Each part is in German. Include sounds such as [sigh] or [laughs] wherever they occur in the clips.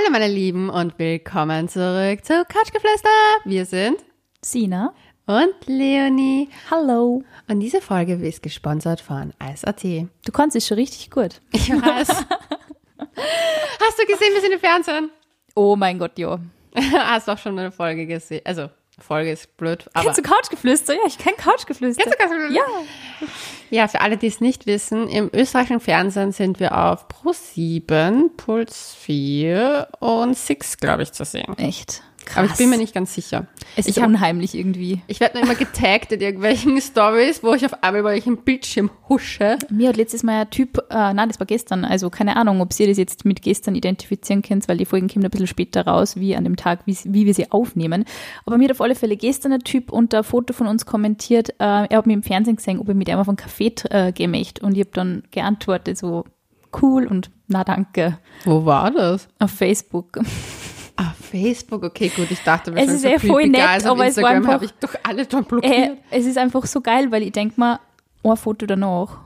Hallo meine Lieben und willkommen zurück zu Couchgeflüster. Wir sind Sina. und Leonie. Hallo. Und diese Folge ist gesponsert von Eis.at. Du kannst es schon richtig gut. Ich weiß. [laughs] Hast du gesehen, wir sind im Fernsehen? Oh mein Gott, ja. [laughs] Hast auch schon eine Folge gesehen. Also, Folge ist blöd, aber... Kennst du Couchgeflüster? Ja, ich kenn Couchgeflüster. Kennst du Couchgeflüster? Ja. Ja, für alle, die es nicht wissen, im österreichischen Fernsehen sind wir auf Pro7, Puls 4 und 6, glaube ich, zu sehen. Echt. Krass. Aber ich bin mir nicht ganz sicher. Es ist ich hab- unheimlich irgendwie. Ich werde immer getaggt in irgendwelchen [laughs] Stories, wo ich auf einmal über welchen Bildschirm husche. Mir hat letztes Mal ein Typ, äh, nein, das war gestern, also keine Ahnung, ob ihr das jetzt mit gestern identifizieren könnt, weil die Folgen kommen ein bisschen später raus, wie an dem Tag, wie, wie wir sie aufnehmen. Aber mir hat auf alle Fälle gestern ein Typ unter ein Foto von uns kommentiert, äh, er hat mir im Fernsehen gesehen, ob ich mit ihm auf einen Kaffee äh, gehen möchte. Und ich habe dann geantwortet, so cool und na danke, Wo war das? auf Facebook. [laughs] Ah, Facebook, okay, gut. Ich dachte, Es ist eh voll nett, auf aber es war Instagram einfach- habe ich doch alle schon Äh, blockiert. es ist einfach so geil, weil ich denke mal, ein Foto danach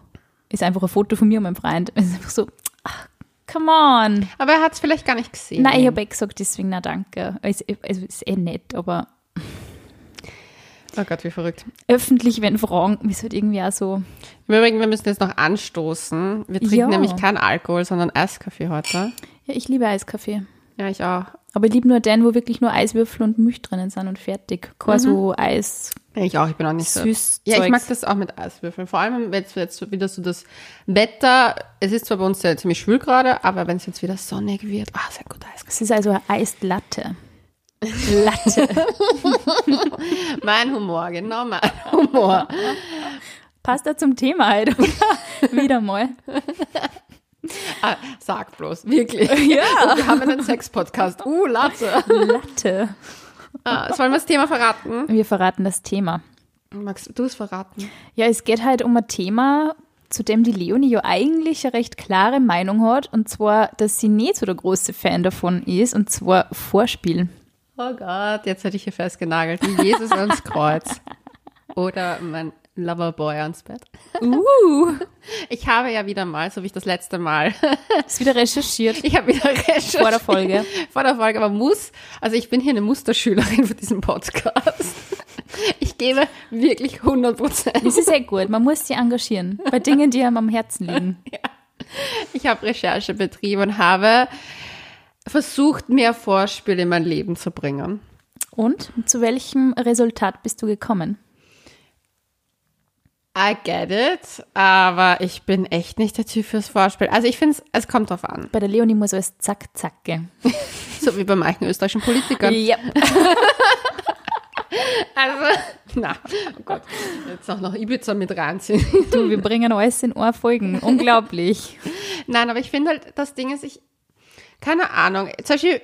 ist einfach ein Foto von mir und meinem Freund. Es ist einfach so, ach, come on. Aber er hat es vielleicht gar nicht gesehen. Nein, ich habe eh gesagt, deswegen na danke. Es, es ist eh nett, aber Oh Gott, wie verrückt. öffentlich, wenn Fragen, ist halt irgendwie auch so, Im Übrigen, wir müssen jetzt noch anstoßen. Wir trinken Ja. nämlich keinen Alkohol, sondern Eiskaffee heute. ja, ich liebe Eiskaffee. Ja, ich auch. Aber ich liebe nur den, wo wirklich nur Eiswürfel und Milch drinnen sind und fertig. Kein so Eis, Ich auch, ich bin auch nicht so. süß Ja, ich mag das auch mit Eiswürfeln. Vor allem, wenn jetzt, jetzt wieder so das Wetter, es ist zwar bei uns ja ziemlich schwül gerade, aber wenn es jetzt wieder sonnig wird, ah, sehr gut Eiskaffee. Es ist also eine Eislatte. Latte. [laughs] Mein Humor, genau mein Humor. Passt da zum Thema halt, oder? Wieder mal. Ah, sag bloß, wirklich. [laughs] Ja. Oh, wir haben einen Sex-Podcast. Uh, Latte. Latte. Ah, sollen wir das Thema verraten? Wir verraten das Thema. Magst du es verraten? Ja, es geht halt um ein Thema, zu dem die Leonie ja eigentlich eine recht klare Meinung hat. Und zwar, dass sie nicht so der große Fan davon ist. Und zwar Vorspiel. Oh Gott, jetzt hätte ich hier festgenagelt. Wie Jesus ans Kreuz. Oder mein Loverboy ans Bett. Uh, [laughs] Ich habe ja wieder mal, so wie ich das letzte Mal, [laughs] ist wieder recherchiert ich habe wieder recherchiert. vor der Folge. Vor der Folge, aber muss, also ich bin hier eine Musterschülerin für diesen Podcast. Ich gebe wirklich 100 Prozent. Das ist sehr gut. Man muss sich engagieren. Bei Dingen, die einem am Herzen liegen. [laughs] Ich habe Recherche betrieben und habe versucht, mehr Vorspiel in mein Leben zu bringen. Und zu welchem Resultat bist du gekommen? I get it, aber ich bin echt nicht der Typ fürs Vorspiel. Also ich finde, es kommt drauf an. Bei der Leonie muss alles zack, zacke. [laughs] So wie bei manchen österreichischen Politikern. Ja. [laughs] Also, na, oh Gott, jetzt auch noch Ibiza mit reinziehen. [laughs] Du, wir bringen alles in Ohrfolgen. Unglaublich. Nein, aber ich finde halt, das Ding ist, ich, keine Ahnung, zum Beispiel,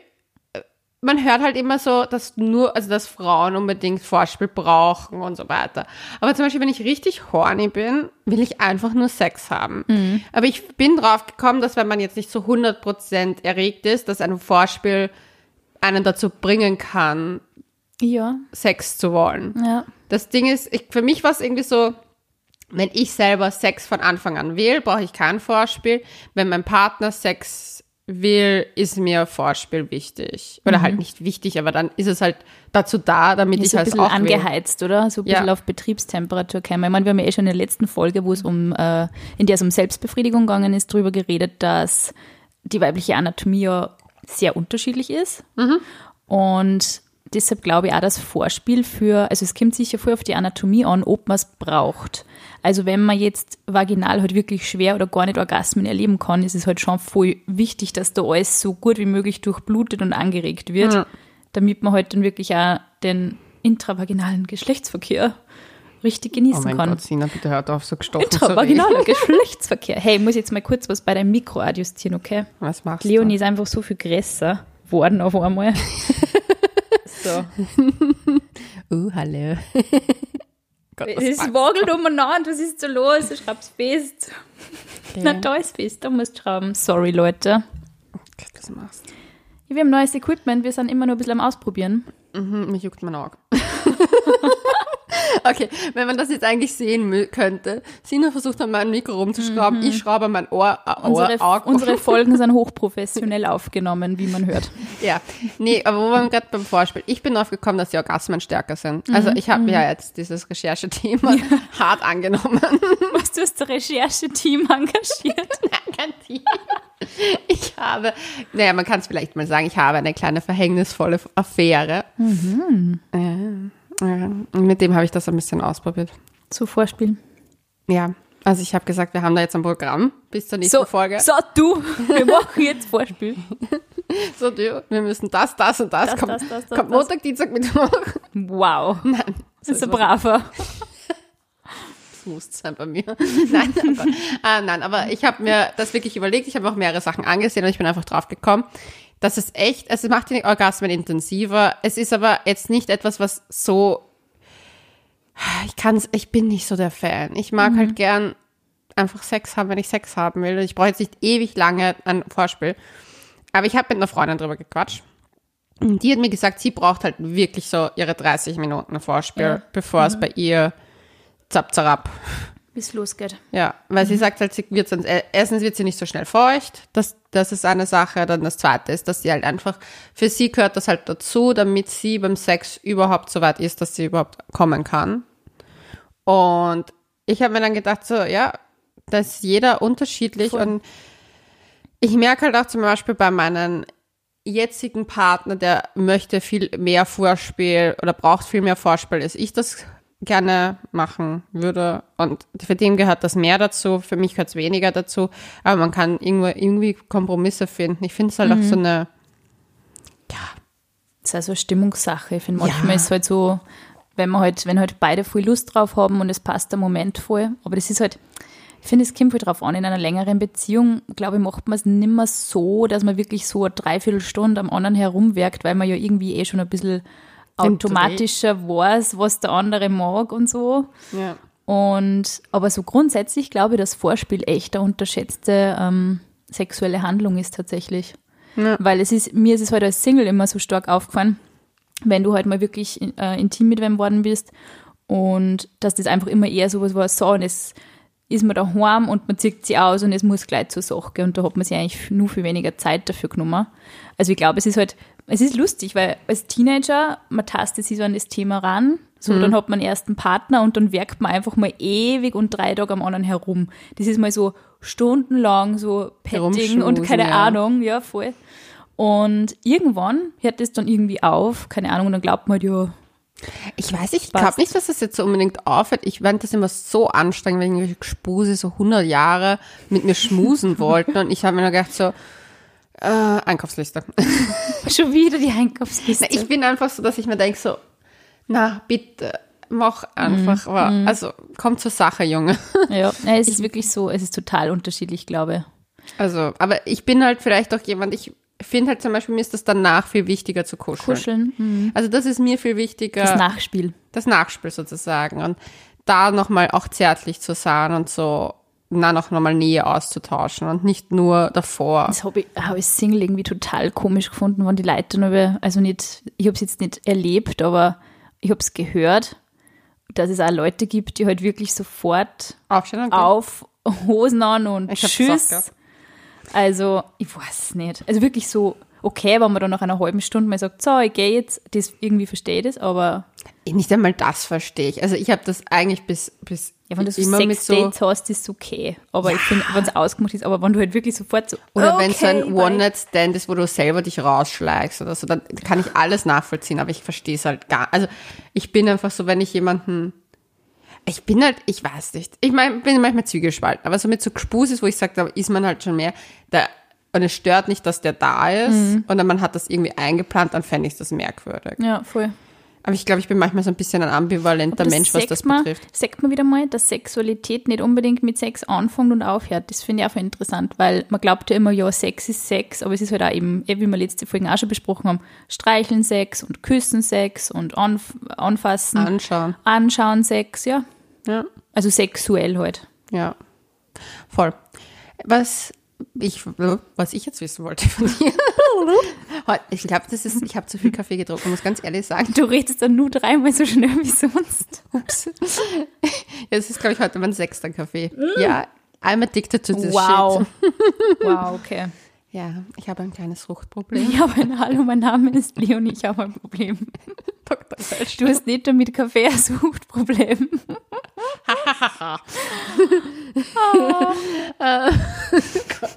man hört halt immer so, dass nur, also dass Frauen unbedingt Vorspiel brauchen und so weiter. Aber zum Beispiel, wenn ich richtig horny bin, will ich einfach nur Sex haben. Aber ich bin drauf gekommen, dass wenn man jetzt nicht so 100% erregt ist, dass ein Vorspiel einen dazu bringen kann, Ja, Sex zu wollen. ja. Das Ding ist, ich, für mich war es irgendwie so, wenn ich selber Sex von Anfang an will, brauche ich kein Vorspiel. Wenn mein Partner Sex will, ist mir Vorspiel wichtig. Oder halt nicht wichtig, aber dann ist es halt dazu da, damit Ist ich so ein halt bisschen auch will. angeheizt, oder? So ein Ja. bisschen auf Betriebstemperatur käme. Ich meine, wir haben ja eh schon in der letzten Folge, wo es um, äh, in der es um Selbstbefriedigung gegangen ist, darüber geredet, dass die weibliche Anatomie ja sehr unterschiedlich ist. Mhm. Und deshalb glaube ich auch, dass Vorspiel für, also es kommt sicher voll auf die Anatomie an, ob man es braucht. Also wenn man jetzt vaginal halt wirklich schwer oder gar nicht Orgasmen erleben kann, ist es halt schon voll wichtig, dass da alles so gut wie möglich durchblutet und angeregt wird, Ja. damit man halt dann wirklich auch den intravaginalen Geschlechtsverkehr richtig Oh genießen mein kann. Gott, Sina, bitte hört auf, so gestochen. Intravaginaler [laughs] Geschlechtsverkehr. Hey, ich muss jetzt mal kurz was bei deinem Mikro adjustieren, okay? Was machst Leonie ist einfach so viel größer geworden auf einmal. [laughs] so. du? Uh, hallo. [laughs] Gott, was Es wagelt umeinander, was ist so los? Ich schraub's fest. du? Na, da ist fest, da musst du schrauben. Sorry, Leute. Gott, was machst du? Ja, wir haben neues Equipment, wir sind immer nur ein bisschen am Ausprobieren. Mhm, mich juckt mein Auge. [laughs] Okay, wenn man das jetzt eigentlich sehen könnte. Sina versucht an meinem Mikro rumzuschrauben, ich schraube an mein Ohr, äh, Ohr, Unsere, unsere Folgen sind hochprofessionell aufgenommen, wie man hört. [laughs] Ja, nee, aber wo waren wir gerade beim Vorspiel? Ich bin drauf gekommen, dass die Orgasmen stärker sind. Also ich habe mir ja jetzt dieses Recherchethema [laughs] hart angenommen. [laughs] Was du hast das Rechercheteam engagiert? Kein Team. Ich habe, naja, man kann es vielleicht mal sagen, ich habe eine kleine verhängnisvolle Affäre. Ja, ja. Mit dem habe ich das ein bisschen ausprobiert. Zu Vorspielen. Ja, also ich habe gesagt, wir haben da jetzt ein Programm bis zur nächsten So, Folge. so du, wir machen jetzt Vorspiel. [laughs] So, du, wir müssen das, das und das. Das, kommt das, das, das, kommt das. Montag, Dienstag, Mittwoch. Wow. [laughs] Nein, Das ist ein braver. das muss sein bei mir. [laughs] Nein, aber, ah, nein, aber ich habe mir das wirklich überlegt. Ich habe auch mehrere Sachen angesehen und ich bin einfach drauf gekommen. Das ist echt, es macht die Orgasmen intensiver. Es ist aber jetzt nicht etwas, was so, ich kann's, ich bin nicht so der Fan. Ich mag halt gern einfach Sex haben, wenn ich Sex haben will. Ich brauche jetzt nicht ewig lange ein Vorspiel. Aber ich habe mit einer Freundin drüber gequatscht. Und die hat mir gesagt, sie braucht halt wirklich so ihre 30 Minuten Vorspiel, Ja. bevor es bei ihr zap zarab Bis es losgeht. ja, weil sie sagt halt, sie wird sonst, äh, erstens wird sie nicht so schnell feucht, das, das ist eine Sache, dann das zweite ist, dass sie halt einfach, für sie gehört das halt dazu, damit sie beim Sex überhaupt so weit ist, dass sie überhaupt kommen kann. Und ich habe mir dann gedacht, so, ja, da ist jeder unterschiedlich Voll. und ich merke halt auch zum Beispiel bei meinem jetzigen Partner, der möchte viel mehr Vorspiel oder braucht viel mehr Vorspiel, als ich das gerne machen würde. Und für den gehört das mehr dazu, für mich gehört es weniger dazu. Aber man kann irgendwo, irgendwie Kompromisse finden. Ich finde es halt auch so eine, Das ist also eine Stimmungssache. Ich finde, manchmal Ja. ist es halt so, wenn man halt, wenn halt beide voll Lust drauf haben und es passt der Moment voll. Aber das ist halt, ich finde, es kommt halt drauf an, in einer längeren Beziehung, glaube ich, macht man es nicht mehr so, dass man wirklich so eine Dreiviertelstunde am anderen herumwerkt, weil man ja irgendwie eh schon ein bisschen automatischer weiß, was der andere mag und so. ja. Und aber so grundsätzlich glaube ich, dass Vorspiel echt eine unterschätzte ähm, sexuelle Handlung ist tatsächlich. Ja. Weil es ist, mir ist es halt als Single immer so stark aufgefallen, wenn du halt mal wirklich äh, intim mit wem worden bist und dass das einfach immer eher sowas war, so und es ist man daheim und man zieht sie aus und es muss gleich zur Sache gehen und da hat man sich eigentlich nur viel weniger Zeit dafür genommen. Also ich glaube, es ist halt, es ist lustig, weil als Teenager, man tastet sich so an das Thema ran, so dann hat man erst einen Partner und dann werkt man einfach mal ewig und drei Tage am anderen herum. Das ist mal so stundenlang so Petting und keine ja. Ahnung, ja voll. Und irgendwann hört das dann irgendwie auf, keine Ahnung, und dann glaubt man halt, ja, Ich weiß, ich glaube nicht, dass das jetzt so unbedingt aufhört. Ich fand das immer so anstrengend, wenn irgendwelche Gespuse so 100 Jahre mit mir schmusen [laughs] wollten. Und ich habe mir nur gedacht so, äh, Einkaufsliste. [laughs] schon wieder die Einkaufsliste. Na, ich bin einfach so, dass ich mir denke so, na bitte, mach einfach. Mhm. Aber, also komm zur Sache, Junge. [laughs] ja, es ist wirklich so, es ist total unterschiedlich, glaube Also, aber ich bin halt vielleicht auch jemand, ich finde halt zum Beispiel, mir ist das danach viel wichtiger zu kuscheln. Kuscheln, mhm. Also das ist mir viel wichtiger. das Nachspiel. das Nachspiel sozusagen und da nochmal auch zärtlich zu sein und so na noch nochmal Nähe auszutauschen und nicht nur davor. Das habe ich, hab ich Single irgendwie total komisch gefunden, wenn die Leute über, also nicht, ich habe es jetzt nicht erlebt, aber ich habe es gehört, dass es auch Leute gibt, die halt wirklich sofort Aufstehen auf Hosen an und Ich Tschüss. Also, ich weiß es nicht. Also wirklich so, okay, wenn man dann nach einer halben Stunde mal sagt, so, ich gehe jetzt, das irgendwie verstehe ich das, aber Nicht einmal das verstehe ich. Also ich habe das eigentlich bis, bis ja, wenn du so sechs so Dates hast, ist es okay. Aber ich finde, wenn es ausgemacht ist, aber wenn du halt wirklich sofort so, oder okay, wenn so ein. One-Night-Stand ist, wo du selber dich rausschlägst oder so, dann kann ich alles nachvollziehen, aber ich verstehe es halt gar Also ich bin einfach so, wenn ich jemanden ich bin halt, ich weiß nicht. Ich meine, bin manchmal zwiegespalten, aber so mit so Gespusis, wo ich sage, da ist man halt schon mehr, da, und es stört nicht, dass der da ist, Mhm. und dann man hat das irgendwie eingeplant, dann fände ich das merkwürdig. Ja, voll. Aber ich glaube, ich bin manchmal so ein bisschen ein ambivalenter Mensch, was das man, betrifft. Sagt man wieder mal, dass Sexualität nicht unbedingt mit Sex anfängt und aufhört. Das finde ich auch interessant, weil man glaubt ja immer, ja, Sex ist Sex, aber es ist halt auch eben, eh, wie wir letzte Folgen auch schon besprochen haben, Streicheln Sex und Küssen Sex und anf Anfassen, Anschauen. Anschauen Sex, ja. Ja. Also sexuell halt. Ja, voll. Was ich, was ich jetzt wissen wollte von dir, Heute- [laughs] Ich glaube, das ist, ich habe zu viel Kaffee getrunken, muss ganz ehrlich sagen. Du redest dann nur dreimal so schnell wie sonst. Ups. Ja, es ist, glaube ich, heute mein sechster Kaffee. Ja, I'm addicted to this Wow. shit. Wow, okay. Ja, ich habe ein kleines Fruchtproblem. Ja, aber hallo, mein Name ist Leonie, ich habe ein Problem. [laughs] Dr. Welsch. Du hast nicht damit Kaffee ein Suchtproblem. [laughs]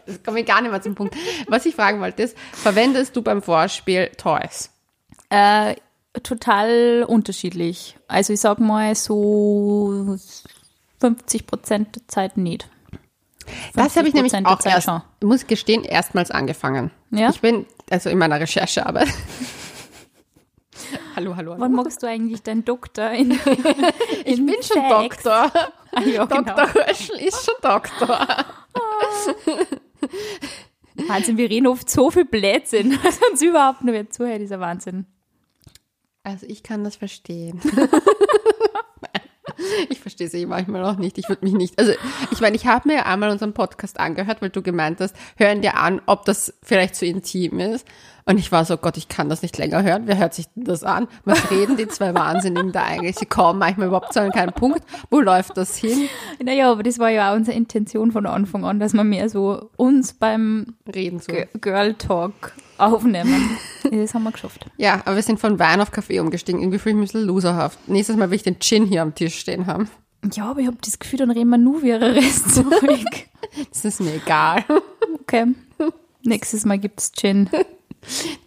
Jetzt komme ich gar nicht mehr zum Punkt. Was ich fragen wollte ist, verwendest du beim Vorspiel Toys? Äh, total unterschiedlich. Also ich sag mal so 50 Prozent der Zeit nicht. Das habe ich nämlich 50% der auch erst, schon. muss ich gestehen, erstmals angefangen. Ja? Ich bin, also in meiner Recherchearbeit. hallo, [laughs] hallo, hallo. Wann magst du eigentlich deinen Doktor in, [laughs] in ich bin schon Sex? Doktor. [laughs] Ah, ja, genau. Dr. Röschel ist schon Doktor. Wahnsinn, wir reden oft so viel Blödsinn, dass uns überhaupt nur wer zuhört, dieser Wahnsinn. Also ich kann das verstehen. [laughs] Ich verstehe eh manchmal auch nicht. Ich würde mich nicht. Also ich meine, ich habe mir ja einmal unseren Podcast angehört, weil du gemeint hast, hören dir an, ob das vielleicht zu intim ist. Und ich war so, Gott, ich kann das nicht länger hören. Wer hört sich denn das an? Was reden die zwei Wahnsinnigen da eigentlich? Sie kommen manchmal überhaupt zu einem keinen Punkt. Wo läuft das hin? Naja, aber das war ja auch unsere Intention von Anfang an, dass wir mehr so uns beim Reden so. Girl Talk aufnehmen. [laughs] Das haben wir geschafft. Ja, aber wir sind von Wein auf Kaffee umgestiegen. Irgendwie fühle ich mich ein bisschen loserhaft. Nächstes Mal will ich den Gin hier am Tisch stehen haben. Ja, aber ich habe das Gefühl, dann reden wir nur wie ein Restzeug. Das ist mir egal. Okay. Nächstes Mal gibt's Gin. Du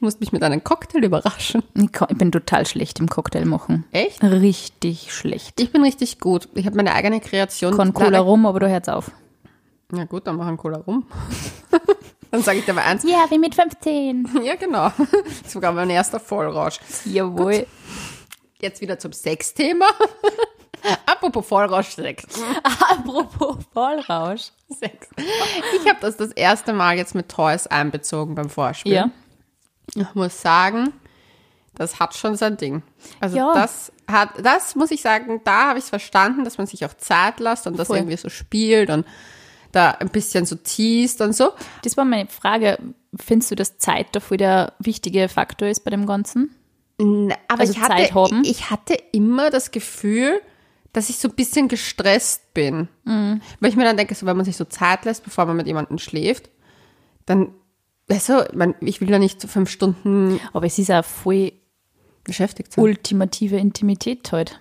musst mich mit einem Cocktail überraschen. Ich, bin total schlecht im Cocktail machen. Echt? Richtig schlecht. Ich bin richtig gut. Ich habe meine eigene Kreation. Kann Cola rum, aber da hört's auf. Ja gut, dann machen Cola rum. [laughs] dann sage ich dir mal eins. Ja, wie mit 15. [laughs] Ja, genau. Sogar mein erster Vollrausch. Jawohl. Jetzt wieder zum Sexthema. [laughs] Apropos Vollrausch, Sex. Apropos Vollrausch. Sex. Ich habe das das erste Mal jetzt mit Toys einbezogen beim Vorspiel. Ja. Ich muss sagen, das hat schon sein Ding. Also Ja. das hat, das muss ich sagen, da habe ich es verstanden, dass man sich auch Zeit lässt und das Voll. irgendwie so spielt und da ein bisschen so teast und so. Das war meine Frage. Findest du, dass Zeit da voll der wichtige Faktor ist bei dem Ganzen? Na, Aber Also ich, hatte, ich hatte immer das Gefühl, dass ich so ein bisschen gestresst bin. Mhm. Weil ich mir dann denke, so, wenn man sich so Zeit lässt, bevor man mit jemandem schläft, dann, weißt du, man, ich will ja nicht so fünf Stunden Aber es ist auch voll beschäftigt sein. ultimative Intimität halt.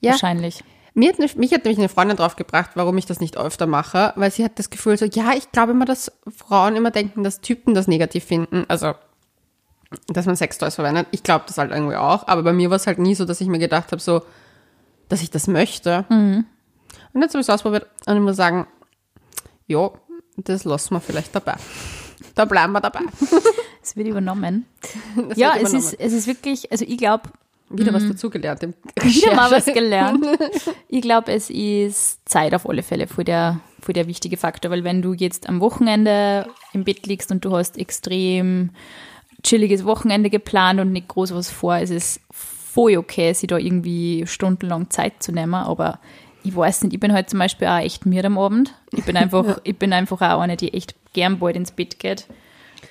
Ja. Wahrscheinlich. Mir hat, ne- mich hat nämlich eine Freundin drauf gebracht, warum ich das nicht öfter mache, weil sie hat das Gefühl so, ja, ich glaube immer, dass Frauen immer denken, dass Typen das negativ finden. Also, dass man Sextoys verwendet. Ich glaube das halt irgendwie auch. Aber bei mir war es halt nie so, dass ich mir gedacht habe, so, dass ich das möchte. Und jetzt habe ich es ausprobiert und ich muss sagen, jo, das lassen wir vielleicht dabei. Da bleiben wir dabei. [laughs] Es wird übernommen. Das ja, wird es übernommen. ist, es ist wirklich, also ich glaube, wieder was dazugelernt. [laughs] wieder mal was Recherche. gelernt. [laughs] Ich glaube, es ist Zeit auf alle Fälle voll der, voll der wichtige Faktor, weil wenn du jetzt am Wochenende im Bett liegst und du hast extrem chilliges Wochenende geplant und nicht groß was vor, ist es voll okay, sich da irgendwie stundenlang Zeit zu nehmen, aber ich weiß nicht, ich bin halt zum Beispiel auch echt müde am Abend. Ich bin [laughs] einfach, ich bin einfach auch eine, die echt gern bald ins Bett geht.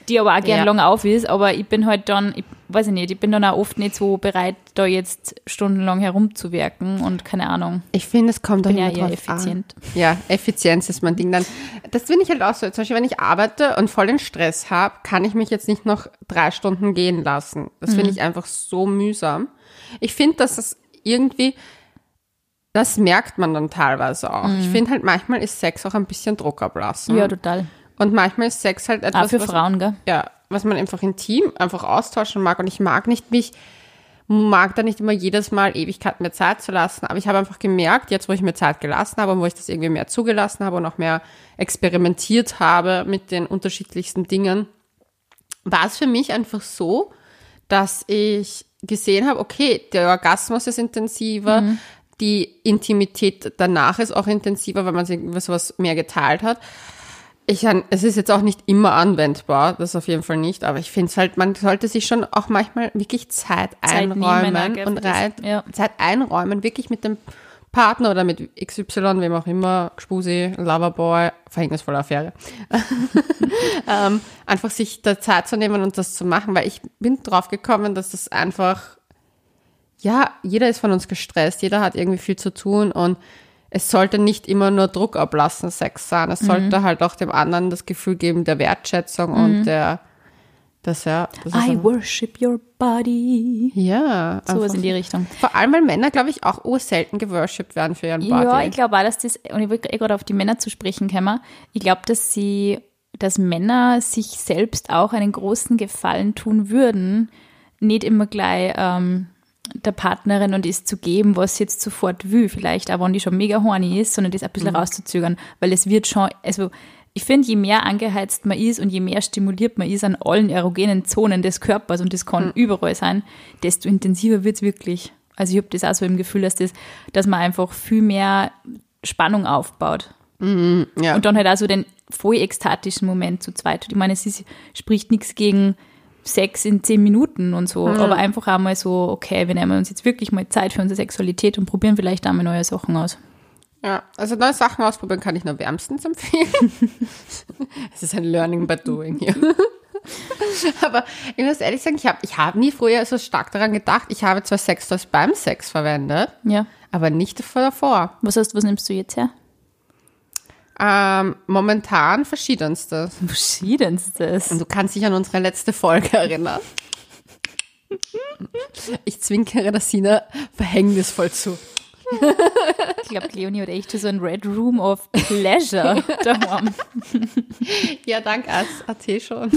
Die aber auch gern Ja. lang auf ist, aber ich bin halt dann, ich weiß ich nicht, ich bin dann auch oft nicht so bereit, da jetzt stundenlang herumzuwerken und keine Ahnung. Ich finde, es kommt bin ja eher effizient. An. Ja, Effizienz ist mein Ding. Dann, das finde ich halt auch so. Zum Beispiel, wenn ich arbeite und voll den Stress habe, kann ich mich jetzt nicht noch drei Stunden gehen lassen. Das Mhm. finde ich einfach so mühsam. Ich finde, dass das irgendwie, das merkt man dann teilweise auch. Ich finde halt, manchmal ist Sex auch ein bisschen Druck ablassen. Mhm. Ja, total. Und manchmal ist Sex halt etwas, Auch für was, Frauen, gell? ja, was man einfach intim einfach austauschen mag. Und ich mag nicht mich, mag da nicht immer jedes Mal Ewigkeiten mir Zeit zu lassen. Aber ich habe einfach gemerkt, jetzt wo ich mir Zeit gelassen habe und wo ich das irgendwie mehr zugelassen habe und auch mehr experimentiert habe mit den unterschiedlichsten Dingen, war es für mich einfach so, dass ich gesehen habe, okay, der Orgasmus ist intensiver, die Intimität danach ist auch intensiver, weil man sich über sowas mehr geteilt hat. Ich, es ist jetzt auch nicht immer anwendbar, das auf jeden Fall nicht, aber ich finde es halt, man sollte sich schon auch manchmal wirklich Zeit, Zeit nehmen, einräumen gell, und rein, ja. Zeit einräumen, wirklich mit dem Partner oder mit XY, wem auch immer, Gspusi, Loverboy, verhängnisvolle Affäre, [laughs] ähm, einfach sich da Zeit zu nehmen und das zu machen, weil ich bin drauf gekommen, dass das einfach, ja, jeder ist von uns gestresst, jeder hat irgendwie viel zu tun und es sollte nicht immer nur Druck ablassen, Sex sein. Es sollte halt auch dem anderen das Gefühl geben der Wertschätzung und der, das ja, das I worship your body. ja, Sowas in die Richtung. vor allem, weil Männer, glaube ich, auch urselten geworshipped werden für ihren Body. Ja, ich glaube auch, dass das, und ich wollte eh gerade auf die Männer zu sprechen kommen, ich glaube, dass sie, dass Männer sich selbst auch einen großen Gefallen tun würden, nicht immer gleich ähm, der Partnerin und es zu geben, was sie jetzt sofort will, vielleicht auch wenn die schon mega horny ist, sondern das ein bisschen rauszuzögern, weil es wird schon, also ich finde, je mehr angeheizt man ist und je mehr stimuliert man ist an allen erogenen Zonen des Körpers und das kann überall sein, desto intensiver wird es wirklich. Also ich habe das auch so im Gefühl, dass, das, dass man einfach viel mehr Spannung aufbaut. ja. Und dann halt auch so den voll ekstatischen Moment zu zweit. Ich meine, es ist, spricht nichts gegen Sex in zehn Minuten und so, aber einfach auch mal so, okay, wir nehmen uns jetzt wirklich mal Zeit für unsere Sexualität und probieren vielleicht auch mal neue Sachen aus. Ja, also neue Sachen ausprobieren kann ich nur wärmstens empfehlen. [laughs] Es ist ein Learning by doing hier. [laughs] Aber ich muss ehrlich sagen, ich habe ich hab nie früher so stark daran gedacht. Ich habe zwar Sextoys beim Sex verwendet, Ja. aber nicht davor. Was heißt, was nimmst du jetzt her? Ähm, momentan verschiedenstes. Verschiedenstes. Und du kannst dich an unsere letzte Folge erinnern. Ich zwinkere der Sina verhängnisvoll zu. Ich glaube, Leonie hat echt so ein Red Room of Pleasure [laughs] daheim. Ja, dank AT schon.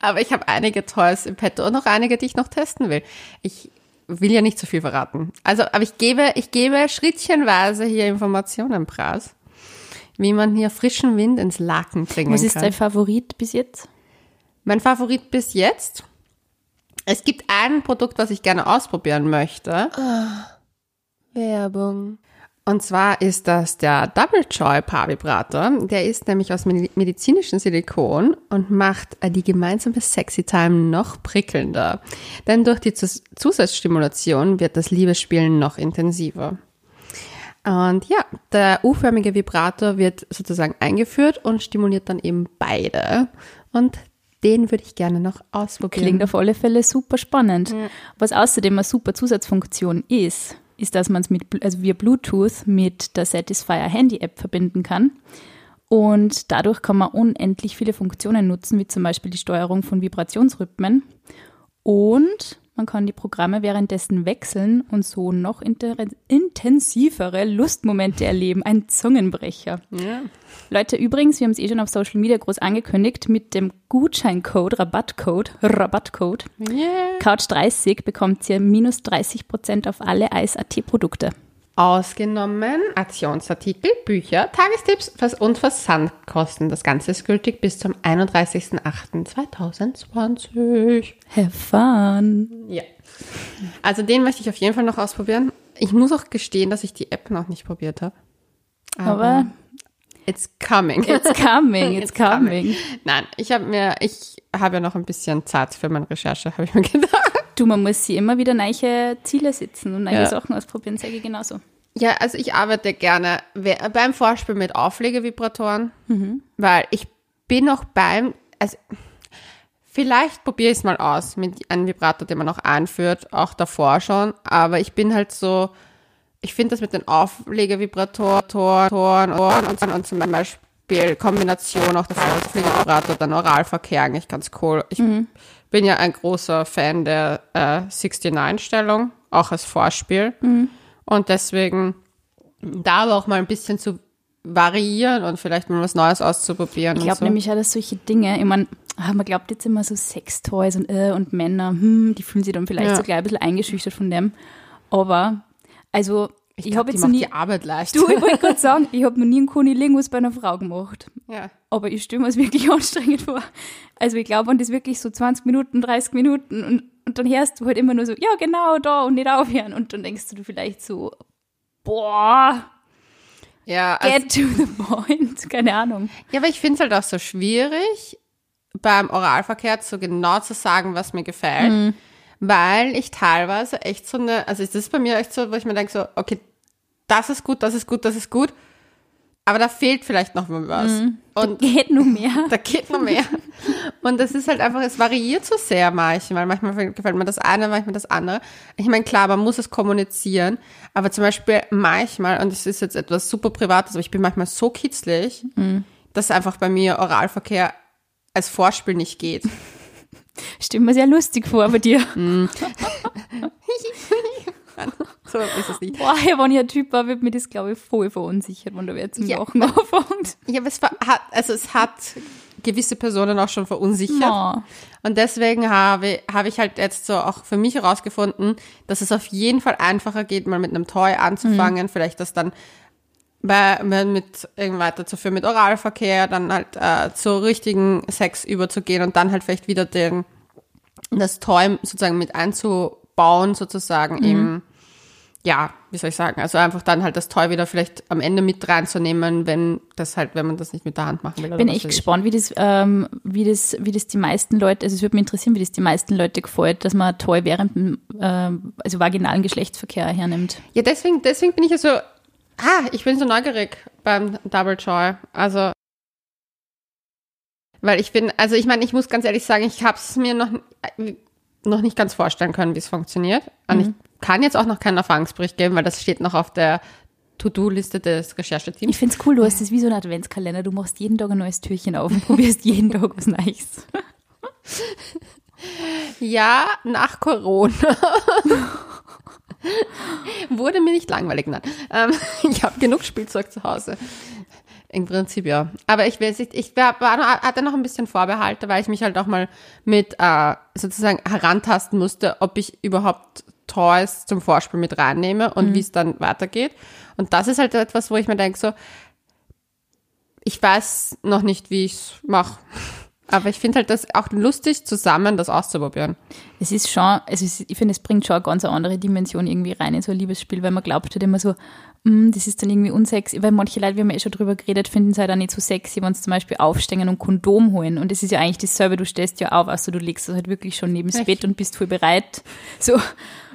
Aber ich habe einige Toys im Petto und noch einige, die ich noch testen will. Ich will ja nicht zu viel verraten. Also, aber ich gebe, ich gebe schrittchenweise hier Informationen preis, wie man hier frischen Wind ins Laken bringen Was ist kann. dein Favorit bis jetzt? Mein Favorit bis jetzt. Es gibt ein Produkt, was ich gerne ausprobieren möchte. Werbung. Und zwar ist das der Double Joy Paarvibrator. Der ist nämlich aus medi- medizinischem Silikon und macht äh, die gemeinsame Sexy Time noch prickelnder. Denn durch die Zus Zusatzstimulation wird das Liebesspielen noch intensiver. Und ja, der U-förmige Vibrator wird sozusagen eingeführt und stimuliert dann eben beide. Und den würde ich gerne noch ausprobieren. Klingt auf alle Fälle super spannend. Was außerdem eine super Zusatzfunktion ist, ist, dass man es mit, also via Bluetooth mit der Satisfyer Handy App verbinden kann. Und dadurch kann man unendlich viele Funktionen nutzen, wie zum Beispiel die Steuerung von Vibrationsrhythmen. Und man kann die Programme währenddessen wechseln und so noch intensivere Lustmomente erleben. Ein Zungenbrecher. Ja. Leute, übrigens, wir haben es eh schon auf Social Media groß angekündigt, mit dem Gutscheincode, Rabattcode, Rabattcode, Yeah. Couch30 bekommt ihr minus 30% auf alle Eis.at-Produkte. Ausgenommen Aktionsartikel, Bücher, Tagestipps und Versandkosten. Das Ganze ist gültig bis zum 31.08.2020. Have fun! Ja. Also den möchte ich auf jeden Fall noch ausprobieren. Ich muss auch gestehen, dass ich die App noch nicht probiert habe. Aber It's coming. it's coming, it's [laughs] coming. Nein, ich habe mir, ich habe ja noch ein bisschen Zeit für meine Recherche, habe ich mir [laughs] gedacht. Du, man muss sie immer wieder neue Ziele setzen und neue Ja. Sachen ausprobieren, sage ich genauso. Ja, also ich arbeite gerne beim Vorspiel mit Auflegevibratoren, weil ich bin noch beim, also vielleicht probiere ich es mal aus mit einem Vibrator, den man auch einführt, auch davor schon, aber ich bin halt so, ich finde das mit den Auflegevibratoren und, und zum Beispiel Kombination auch davor, Auflegevibrator, dann Oralverkehr eigentlich ganz cool. Ich bin ja ein großer Fan der äh, 69-Stellung, auch als Vorspiel. Und deswegen da aber auch mal ein bisschen zu variieren und vielleicht mal was Neues auszuprobieren. Ich glaube so. nämlich dass solche Dinge, ich meine, man glaubt jetzt immer so Sextoys und, äh, und Männer, hm, die fühlen sich dann vielleicht Ja. so gleich ein bisschen eingeschüchtert von dem. Aber, also, ich, glaub, habe jetzt noch macht nie, die Arbeit leicht. du, ich wollte gerade sagen, ich habe noch nie einen Kunilingus bei einer Frau gemacht. ja. Aber ich stelle mir es wirklich [laughs] anstrengend vor. Also ich glaube, wenn das wirklich so 20 Minuten, 30 Minuten und, und dann hörst du halt immer nur so, ja genau, da und nicht aufhören. Und dann denkst du vielleicht so, boah, Ja, also, get to the point. [laughs] Keine Ahnung. ja, aber ich finde es halt auch so schwierig, beim Oralverkehr so genau zu sagen, was mir gefällt. Mhm. Weil ich teilweise echt so eine, also das ist bei mir echt so, wo ich mir denke so, okay, das ist gut, das ist gut, das ist gut, aber da fehlt vielleicht noch mal was. Mhm. Und Geht nur mehr. [laughs] da geht noch mehr. Und das ist halt einfach, es variiert so sehr manchmal. Manchmal gefällt mir das eine, manchmal das andere. Ich meine, klar, man muss es kommunizieren, aber zum Beispiel manchmal, und es ist jetzt etwas super Privates, aber ich bin manchmal so kitzlig, dass einfach bei mir Oralverkehr als Vorspiel nicht geht. [laughs] Stimmt mir sehr lustig vor bei dir. [laughs] [laughs] So ist es nicht. Boah, wenn ich ein Typ war, wird mir das, glaube ich, voll verunsichert, wenn da wer zum Ja. Lachen anfängt. Ja, aber es hat, also es hat gewisse Personen auch schon verunsichert. Ja. Und deswegen habe, habe ich halt jetzt so auch für mich herausgefunden, dass es auf jeden Fall einfacher geht, mal mit einem Toy anzufangen, vielleicht das dann bei, mit irgendwie weiterzuführen mit Oralverkehr, dann halt äh, zu richtigen Sex überzugehen und dann halt vielleicht wieder den, das Toy sozusagen mit einzubauen, sozusagen im, ja, wie soll ich sagen, also einfach dann halt das Toy wieder vielleicht am Ende mit reinzunehmen, wenn das halt, wenn man das nicht mit der Hand machen will. Oder Bin echt gespannt, wie das, ähm, wie das, wie das die meisten Leute, also es würde mich interessieren, wie das die meisten Leute gefällt, dass man Toy während dem, ähm, also vaginalen Geschlechtsverkehr hernimmt. Ja, deswegen, deswegen bin ich ja so, ah, ich bin so neugierig beim Double Joy. Also, weil ich bin, also ich meine, ich muss ganz ehrlich sagen, ich habe es mir noch, noch nicht ganz vorstellen können, wie es funktioniert. Und ich kann jetzt auch noch keinen Erfahrungsbericht geben, weil das steht noch auf der To-Do-Liste des Rechercheteams. Ich finde es cool, du hast das wie so ein Adventskalender, du machst jeden Tag ein neues Türchen auf und probierst jeden Tag was Neues. [laughs] Ja, nach Corona. [laughs] Wurde mir nicht langweilig, nein. Ähm, [laughs] ich habe genug Spielzeug zu Hause. Im Prinzip ja. Aber ich weiß nicht, ich war, war, hatte noch ein bisschen Vorbehalte, weil ich mich halt auch mal mit äh, sozusagen herantasten musste, ob ich überhaupt Toys zum Vorspiel mit reinnehme und wie es dann weitergeht. Und das ist halt etwas, wo ich mir denke, so, ich weiß noch nicht, wie ich es mache. Aber ich finde halt das auch lustig, zusammen das auszuprobieren. Es ist schon, es ist, ich finde, es bringt schon eine ganz andere Dimension irgendwie rein in so ein Liebesspiel, weil man glaubt halt immer so, mm, das ist dann irgendwie unsexy, weil manche Leute, wir haben ja eh schon drüber geredet, finden es halt auch nicht so sexy, wenn sie zum Beispiel aufstehen und Kondom holen. Und es ist ja eigentlich dasselbe, du stehst ja auf, also du legst das halt wirklich schon neben das? Bett und bist voll bereit, so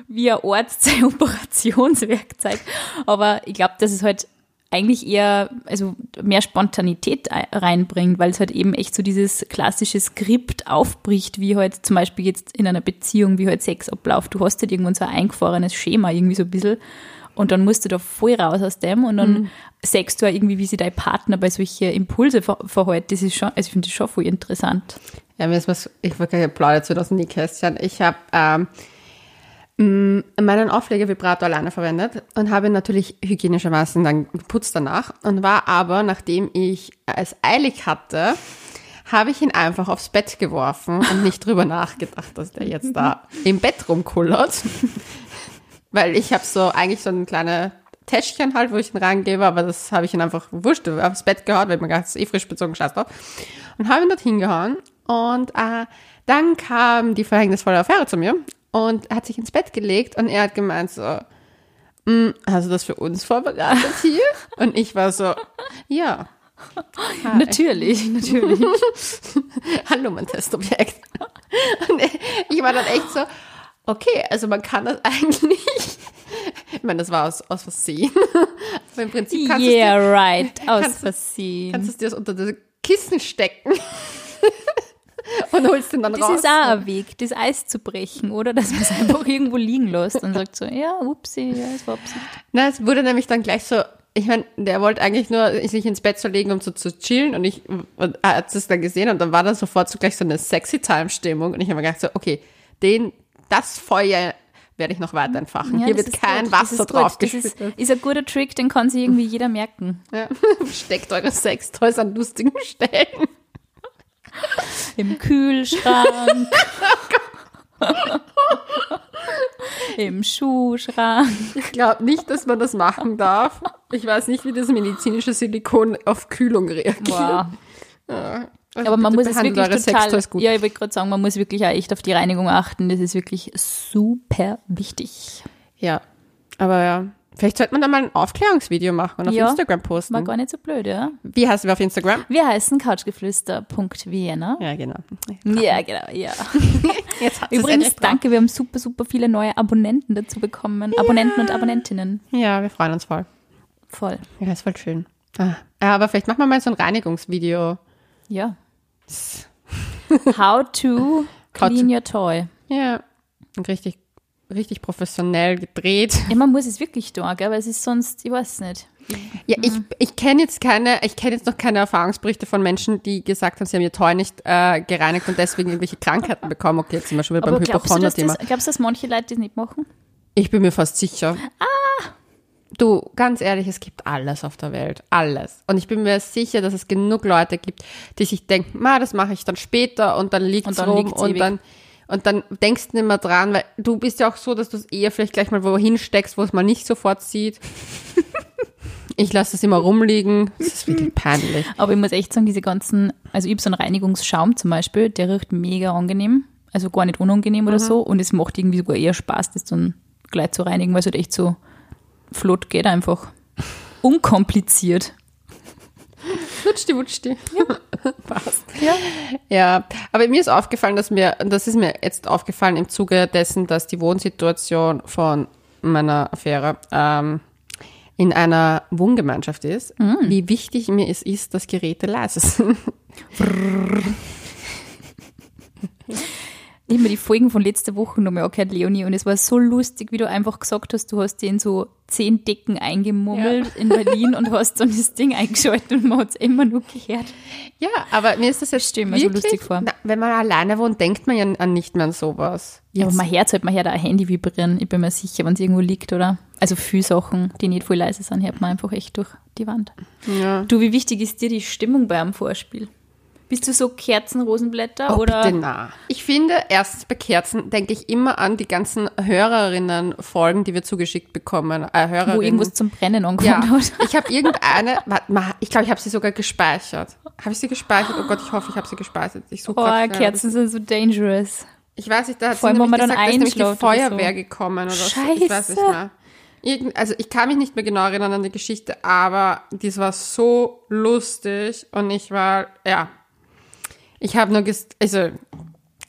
wie ein Arzt sein [laughs] Operationswerkzeug. Aber ich glaube, dass es halt eigentlich eher, also mehr Spontanität ei- reinbringt, weil es halt eben echt so dieses klassische Skript aufbricht, wie halt zum Beispiel jetzt in einer Beziehung, wie halt Sex abläuft. Du hast halt irgendwann so ein eingefahrenes Schema irgendwie so ein bisschen und dann musst du da voll raus aus dem und dann sagst du auch irgendwie, wie sich dein Partner bei solchen Impulse ver verhält. Das ist schon, also ich finde das schon voll interessant. Ja, mir ist was, ich wirklich plaudert zu dem Nähkästchen. Ich habe ähm, meinen Auflegevibrator alleine verwendet und habe ihn natürlich hygienischermaßen dann geputzt danach und war aber, nachdem ich es eilig hatte, habe ich ihn einfach aufs Bett geworfen und nicht drüber nachgedacht, dass der jetzt da im Bett rumkullert. [laughs] Weil ich habe so eigentlich so ein kleine Täschchen halt, wo ich ihn reingebe, aber das habe ich ihn einfach wurscht aufs Bett gehauen, weil ich mir gedacht, das ist eh frisch bezogen, scheiß drauf. Und habe ihn dort hingehauen und äh, dann kam die verhängnisvolle Affäre zu mir und hat sich ins Bett gelegt und er hat gemeint so, "Mm, hast du das für uns vorbereitet hier? [laughs] Und ich war so, ja. Hi. Natürlich, natürlich. [laughs] Hallo, mein Testobjekt. Und [laughs] ich war dann echt so, okay, also man kann das eigentlich. Ich meine, das war aus, aus Versehen. Aber im Prinzip kannst du yeah, dir, right, aus kannst du- Versehen. kannst du es dir das unter das Kissen stecken. Und holst ihn dann Das raus. ist auch ein Weg, das Eis zu brechen, oder? Dass man es einfach [laughs] irgendwo liegen lässt und sagt so, ja, upsi, ja, es war Absicht. Na, es wurde nämlich dann gleich so, ich meine, der wollte eigentlich nur sich ins Bett zu legen, um so zu chillen und ich und er hat es dann gesehen und dann war dann sofort so gleich so eine sexy Time Stimmung und ich habe mir gedacht so, okay, den das Feuer werde ich noch weiter entfachen. Ja, Hier das wird kein gut, das Wasser drauf Das ist, ist ein guter Trick, den kann sich irgendwie jeder merken. Ja. [laughs] Steckt eure Sextoys an lustigen Stellen. Im Kühlschrank. Im Schuhschrank. Ich glaube nicht, dass man das machen darf. Ich weiß nicht, wie das medizinische Silikon auf Kühlung reagiert. Wow. Ja. Also Aber man muss es wirklich total, gut. ja, ich wollte gerade sagen, man muss wirklich auch echt auf die Reinigung achten. Das ist wirklich super wichtig. Ja, aber ja. Vielleicht sollte man da mal ein Aufklärungsvideo machen und auf Ja, Instagram posten. War gar nicht so blöd, ja? Wie heißen wir auf Instagram? Wir heißen couchgeflüster.vienna. Ja, genau. Ja, genau, ja. [laughs] Übrigens, danke, wir haben super, super viele neue Abonnenten dazu bekommen. Abonnenten und Abonnentinnen. Ja, wir freuen uns voll. Voll. Ja, ist voll schön. Ah. Ja, aber vielleicht machen wir mal so ein Reinigungsvideo. Ja. How to [laughs] clean your toy. Ja. Richtig, richtig professionell gedreht. Ja, man muss es wirklich tun, weil es ist sonst, ich weiß nicht. Ja, ich, ich kenne jetzt keine, ich kenne jetzt noch keine Erfahrungsberichte von Menschen, die gesagt haben, sie haben ihr Toy nicht äh, gereinigt und deswegen irgendwelche Krankheiten bekommen. Okay, jetzt sind wir schon wieder Aber beim Hypochonder-Thema. glaubst du, dass manche Leute das nicht machen? Ich bin mir fast sicher. Ah! Du, ganz ehrlich, es gibt alles auf der Welt. Alles. Und ich bin mir sicher, dass es genug Leute gibt, die sich denken, ma, das mache ich dann später und dann liegt es rum und dann, und dann denkst du nicht mehr dran, weil du bist ja auch so, dass du es eher vielleicht gleich mal wohin steckst, wo es mal nicht sofort sieht. [laughs] ich lasse es immer rumliegen. Das ist wirklich peinlich. Aber ich muss echt sagen, diese ganzen, also ich habe so einen Reinigungsschaum zum Beispiel, der riecht mega angenehm, also gar nicht unangenehm oder so und es macht irgendwie sogar eher Spaß, das dann gleich zu reinigen, weil es halt echt so flott geht einfach. Unkompliziert. Wutschti, wutschti. Ja. [laughs] Passt. Ja. ja, aber mir ist aufgefallen, dass mir, das ist mir jetzt aufgefallen im Zuge dessen, dass die Wohnsituation von meiner Affäre ähm, in einer Wohngemeinschaft ist, wie wichtig mir es ist, dass Geräte leise sind. [laughs] Ich habe mir die Folgen von letzter Woche nochmal angehört, Leonie, und es war so lustig, wie du einfach gesagt hast, du hast den so zehn Decken eingemummelt in Berlin und hast dann das Ding eingeschaltet und man hat es immer nur gehört. Ja, aber mir ist das jetzt Stell mir so wirklich, lustig vor. Na, wenn man alleine wohnt, denkt man ja an nicht mehr an sowas. Ja, aber man hört halt, man hört auch ein Handy vibrieren. Ich bin mir sicher, wenn es irgendwo liegt, oder? Also viele Sachen, die nicht voll leise sind, hört man einfach echt durch die Wand. Ja. Du, wie wichtig ist dir die Stimmung bei einem Vorspiel? Bist du so Kerzenrosenblätter Oh, oder? bitte na. Ich finde, erstens bei Kerzen denke ich immer an die ganzen Hörerinnen-Folgen, die wir zugeschickt bekommen. Äh, Hörerinnen. wo irgendwas zum Brennen angefangen ja, hat? [laughs] ich habe irgendeine, warte mal, ich glaube, ich habe sie sogar gespeichert. Habe ich sie gespeichert? Oh Gott, ich hoffe, ich habe sie gespeichert. Ich suche Oh, Kerzen sind so dangerous. Ich weiß nicht, da hat Vor sie allem, nämlich gesagt, da ist nämlich die oder so. Feuerwehr gekommen oder so. Ich weiß nicht Scheiße. mehr. Irgend, also ich kann mich nicht mehr genau erinnern an die Geschichte, aber dies war so lustig und ich war, ja, ich habe nur, also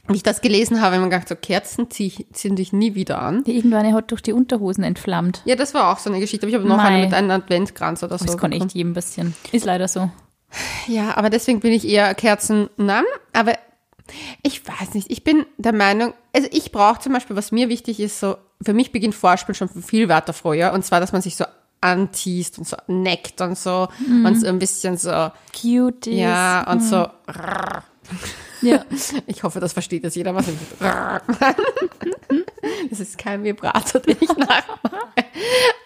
wie ich das gelesen habe, habe ich mir gedacht, so Kerzen zieh, ziehen dich nie wieder an. Die irgendwann hat durch die Unterhosen entflammt. Ja, das war auch so eine Geschichte, aber ich habe noch Mei. eine mit einem Adventskranz oder so. Das kann echt jedem passieren. Ist leider so. Ja, aber deswegen bin ich eher Kerzen-Nam. Aber ich weiß nicht, ich bin der Meinung, also ich brauche zum Beispiel, was mir wichtig ist, so, für mich beginnt Vorspiel schon viel weiter früher. Und zwar, dass man sich so anteast und so neckt und so und so ein bisschen so, Cute. ja, und so. [laughs] ja. Ich hoffe, das versteht jetzt jeder, was ich. [laughs] Das ist kein Vibrator, den ich nachmache.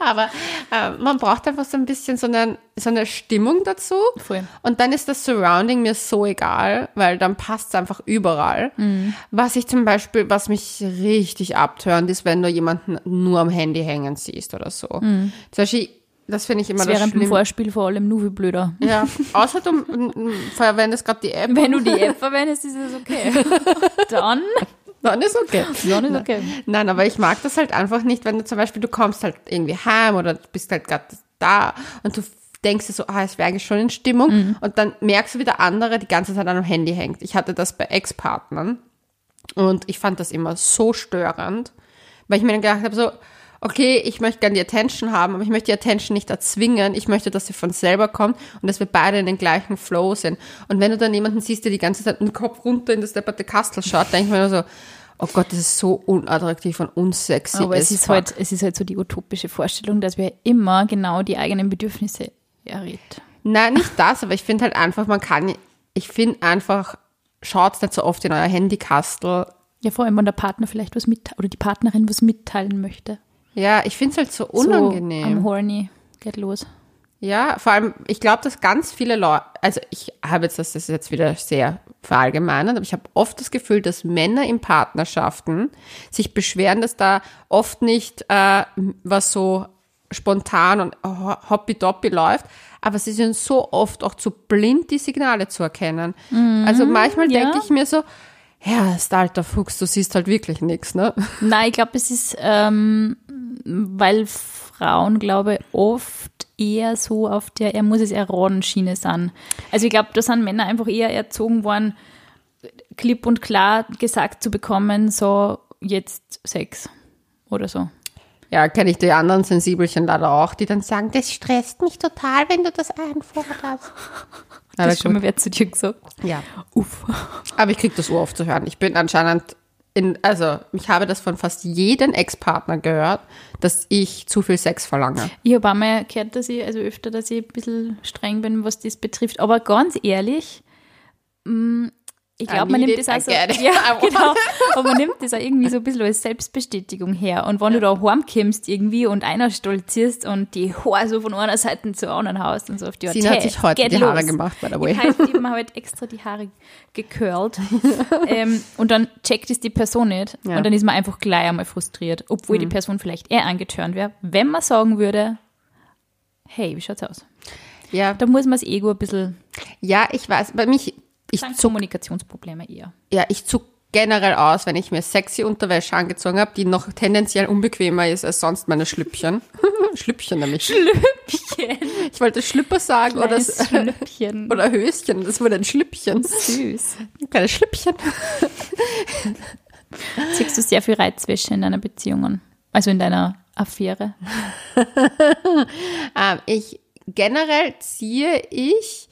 Aber äh, man braucht einfach so ein bisschen so eine, so eine Stimmung dazu. Voll. Und dann ist das Surrounding mir so egal, weil dann passt es einfach überall. Mhm. Was ich zum Beispiel, was mich richtig abtönt, ist, wenn du jemanden nur am Handy hängen siehst oder so. Zum Beispiel, das finde ich immer Das das, während dem Schlimme. Vorspiel vor allem nur viel blöder. Ja, [laughs] außer du verwendest gerade die App. Wenn du die App verwendest, ist es okay. [laughs] Dann, Dann ist okay. dann ist okay. Nein, aber ich mag das halt einfach nicht, wenn du zum Beispiel, du kommst halt irgendwie heim oder du bist halt gerade da und du denkst dir so, ah, es wäre eigentlich schon in Stimmung Mhm. und dann merkst du, wie der andere die ganze Zeit an dem Handy hängt. Ich hatte das bei Ex-Partnern und ich fand das immer so störend, weil ich mir dann gedacht habe, so, okay, ich möchte gerne die Attention haben, aber ich möchte die Attention nicht erzwingen. Ich möchte, dass sie von selber kommt und dass wir beide in den gleichen Flow sind. Und wenn du dann jemanden siehst, der die ganze Zeit mit dem Kopf runter in das depperte Kastel schaut, denke ich mir nur so, oh Gott, das ist so unattraktiv und unsexy. Aber es ist, halt, es ist halt so die utopische Vorstellung, dass wir immer genau die eigenen Bedürfnisse errät. Nein, nicht das, aber ich finde halt einfach, man kann, ich finde einfach, schaut nicht so oft in euer Handykastel. Ja, vor allem, wenn der Partner vielleicht was mitteilen oder die Partnerin was mitteilen möchte. Ja, ich finde es halt so So unangenehm. am Horny. Geht los. Ja, vor allem, ich glaube, dass ganz viele Leute, also ich habe jetzt, das ist jetzt wieder sehr verallgemeinert, aber ich habe oft das Gefühl, dass Männer in Partnerschaften sich beschweren, dass da oft nicht äh, was so spontan und ho- hoppidoppi läuft, aber sie sind so oft auch zu blind, die Signale zu erkennen. also manchmal ja. denke ich mir so, ja, ist alter Fuchs, du siehst halt wirklich nichts, ne? Nein, ich glaube, es ist, ähm, weil Frauen, glaube ich, oft eher so auf der, er muss es erraten Schiene sind. Also ich glaube, da sind Männer einfach eher erzogen worden, klipp und klar gesagt zu bekommen, so jetzt Sex oder so. Ja, kenne ich die anderen Sensibelchen leider auch, die dann sagen, das stresst mich total, wenn du das einforderst. Das ist schon mal wer zu dir gesagt. Ja. Uff. Aber ich kriege das Ohr oft zu hören. Ich bin anscheinend in, also ich habe das von fast jedem Ex-Partner gehört, dass ich zu viel Sex verlange. Ich habe einmal gehört, dass ich, also öfter, dass ich ein bisschen streng bin, was das betrifft. Aber ganz ehrlich, mh, ich glaube, man nimmt das also, [laughs] ja, [laughs] genau. Aber man nimmt das auch irgendwie so ein bisschen als Selbstbestätigung her. Und wenn du da heimkommst irgendwie und einer stolzierst und die Haare so von einer Seite zur anderen haust und so auf die Sie hat sich heute die Haare los. gemacht, by the way. Ich halt eben halt extra die Haare gekurlt. [laughs] ähm, und dann checkt es die Person nicht. Ja. Und dann ist man einfach gleich einmal frustriert. Obwohl die Person vielleicht eher angetörnt wäre, wenn man sagen würde, hey, wie schaut's aus? Ja, Da muss man das Ego ein bisschen, ja, ich weiß, bei mich, ich zuck, Kommunikationsprobleme eher. ja, ich zuck generell aus, wenn ich mir sexy Unterwäsche angezogen habe, die noch tendenziell unbequemer ist als sonst meine Schlüppchen. [laughs] Schlüppchen nämlich. Schlüppchen. [laughs] Ich wollte Schlüpper sagen oder, Kleines Schlüppchen. [laughs] oder Höschen. Das wurde ein Schlüppchen. Süß. Kleine Schlüppchen. Ziehst du sehr viel Reizwäsche in deiner Beziehung an? Also in deiner Affäre? Ähm, ich generell ziehe ich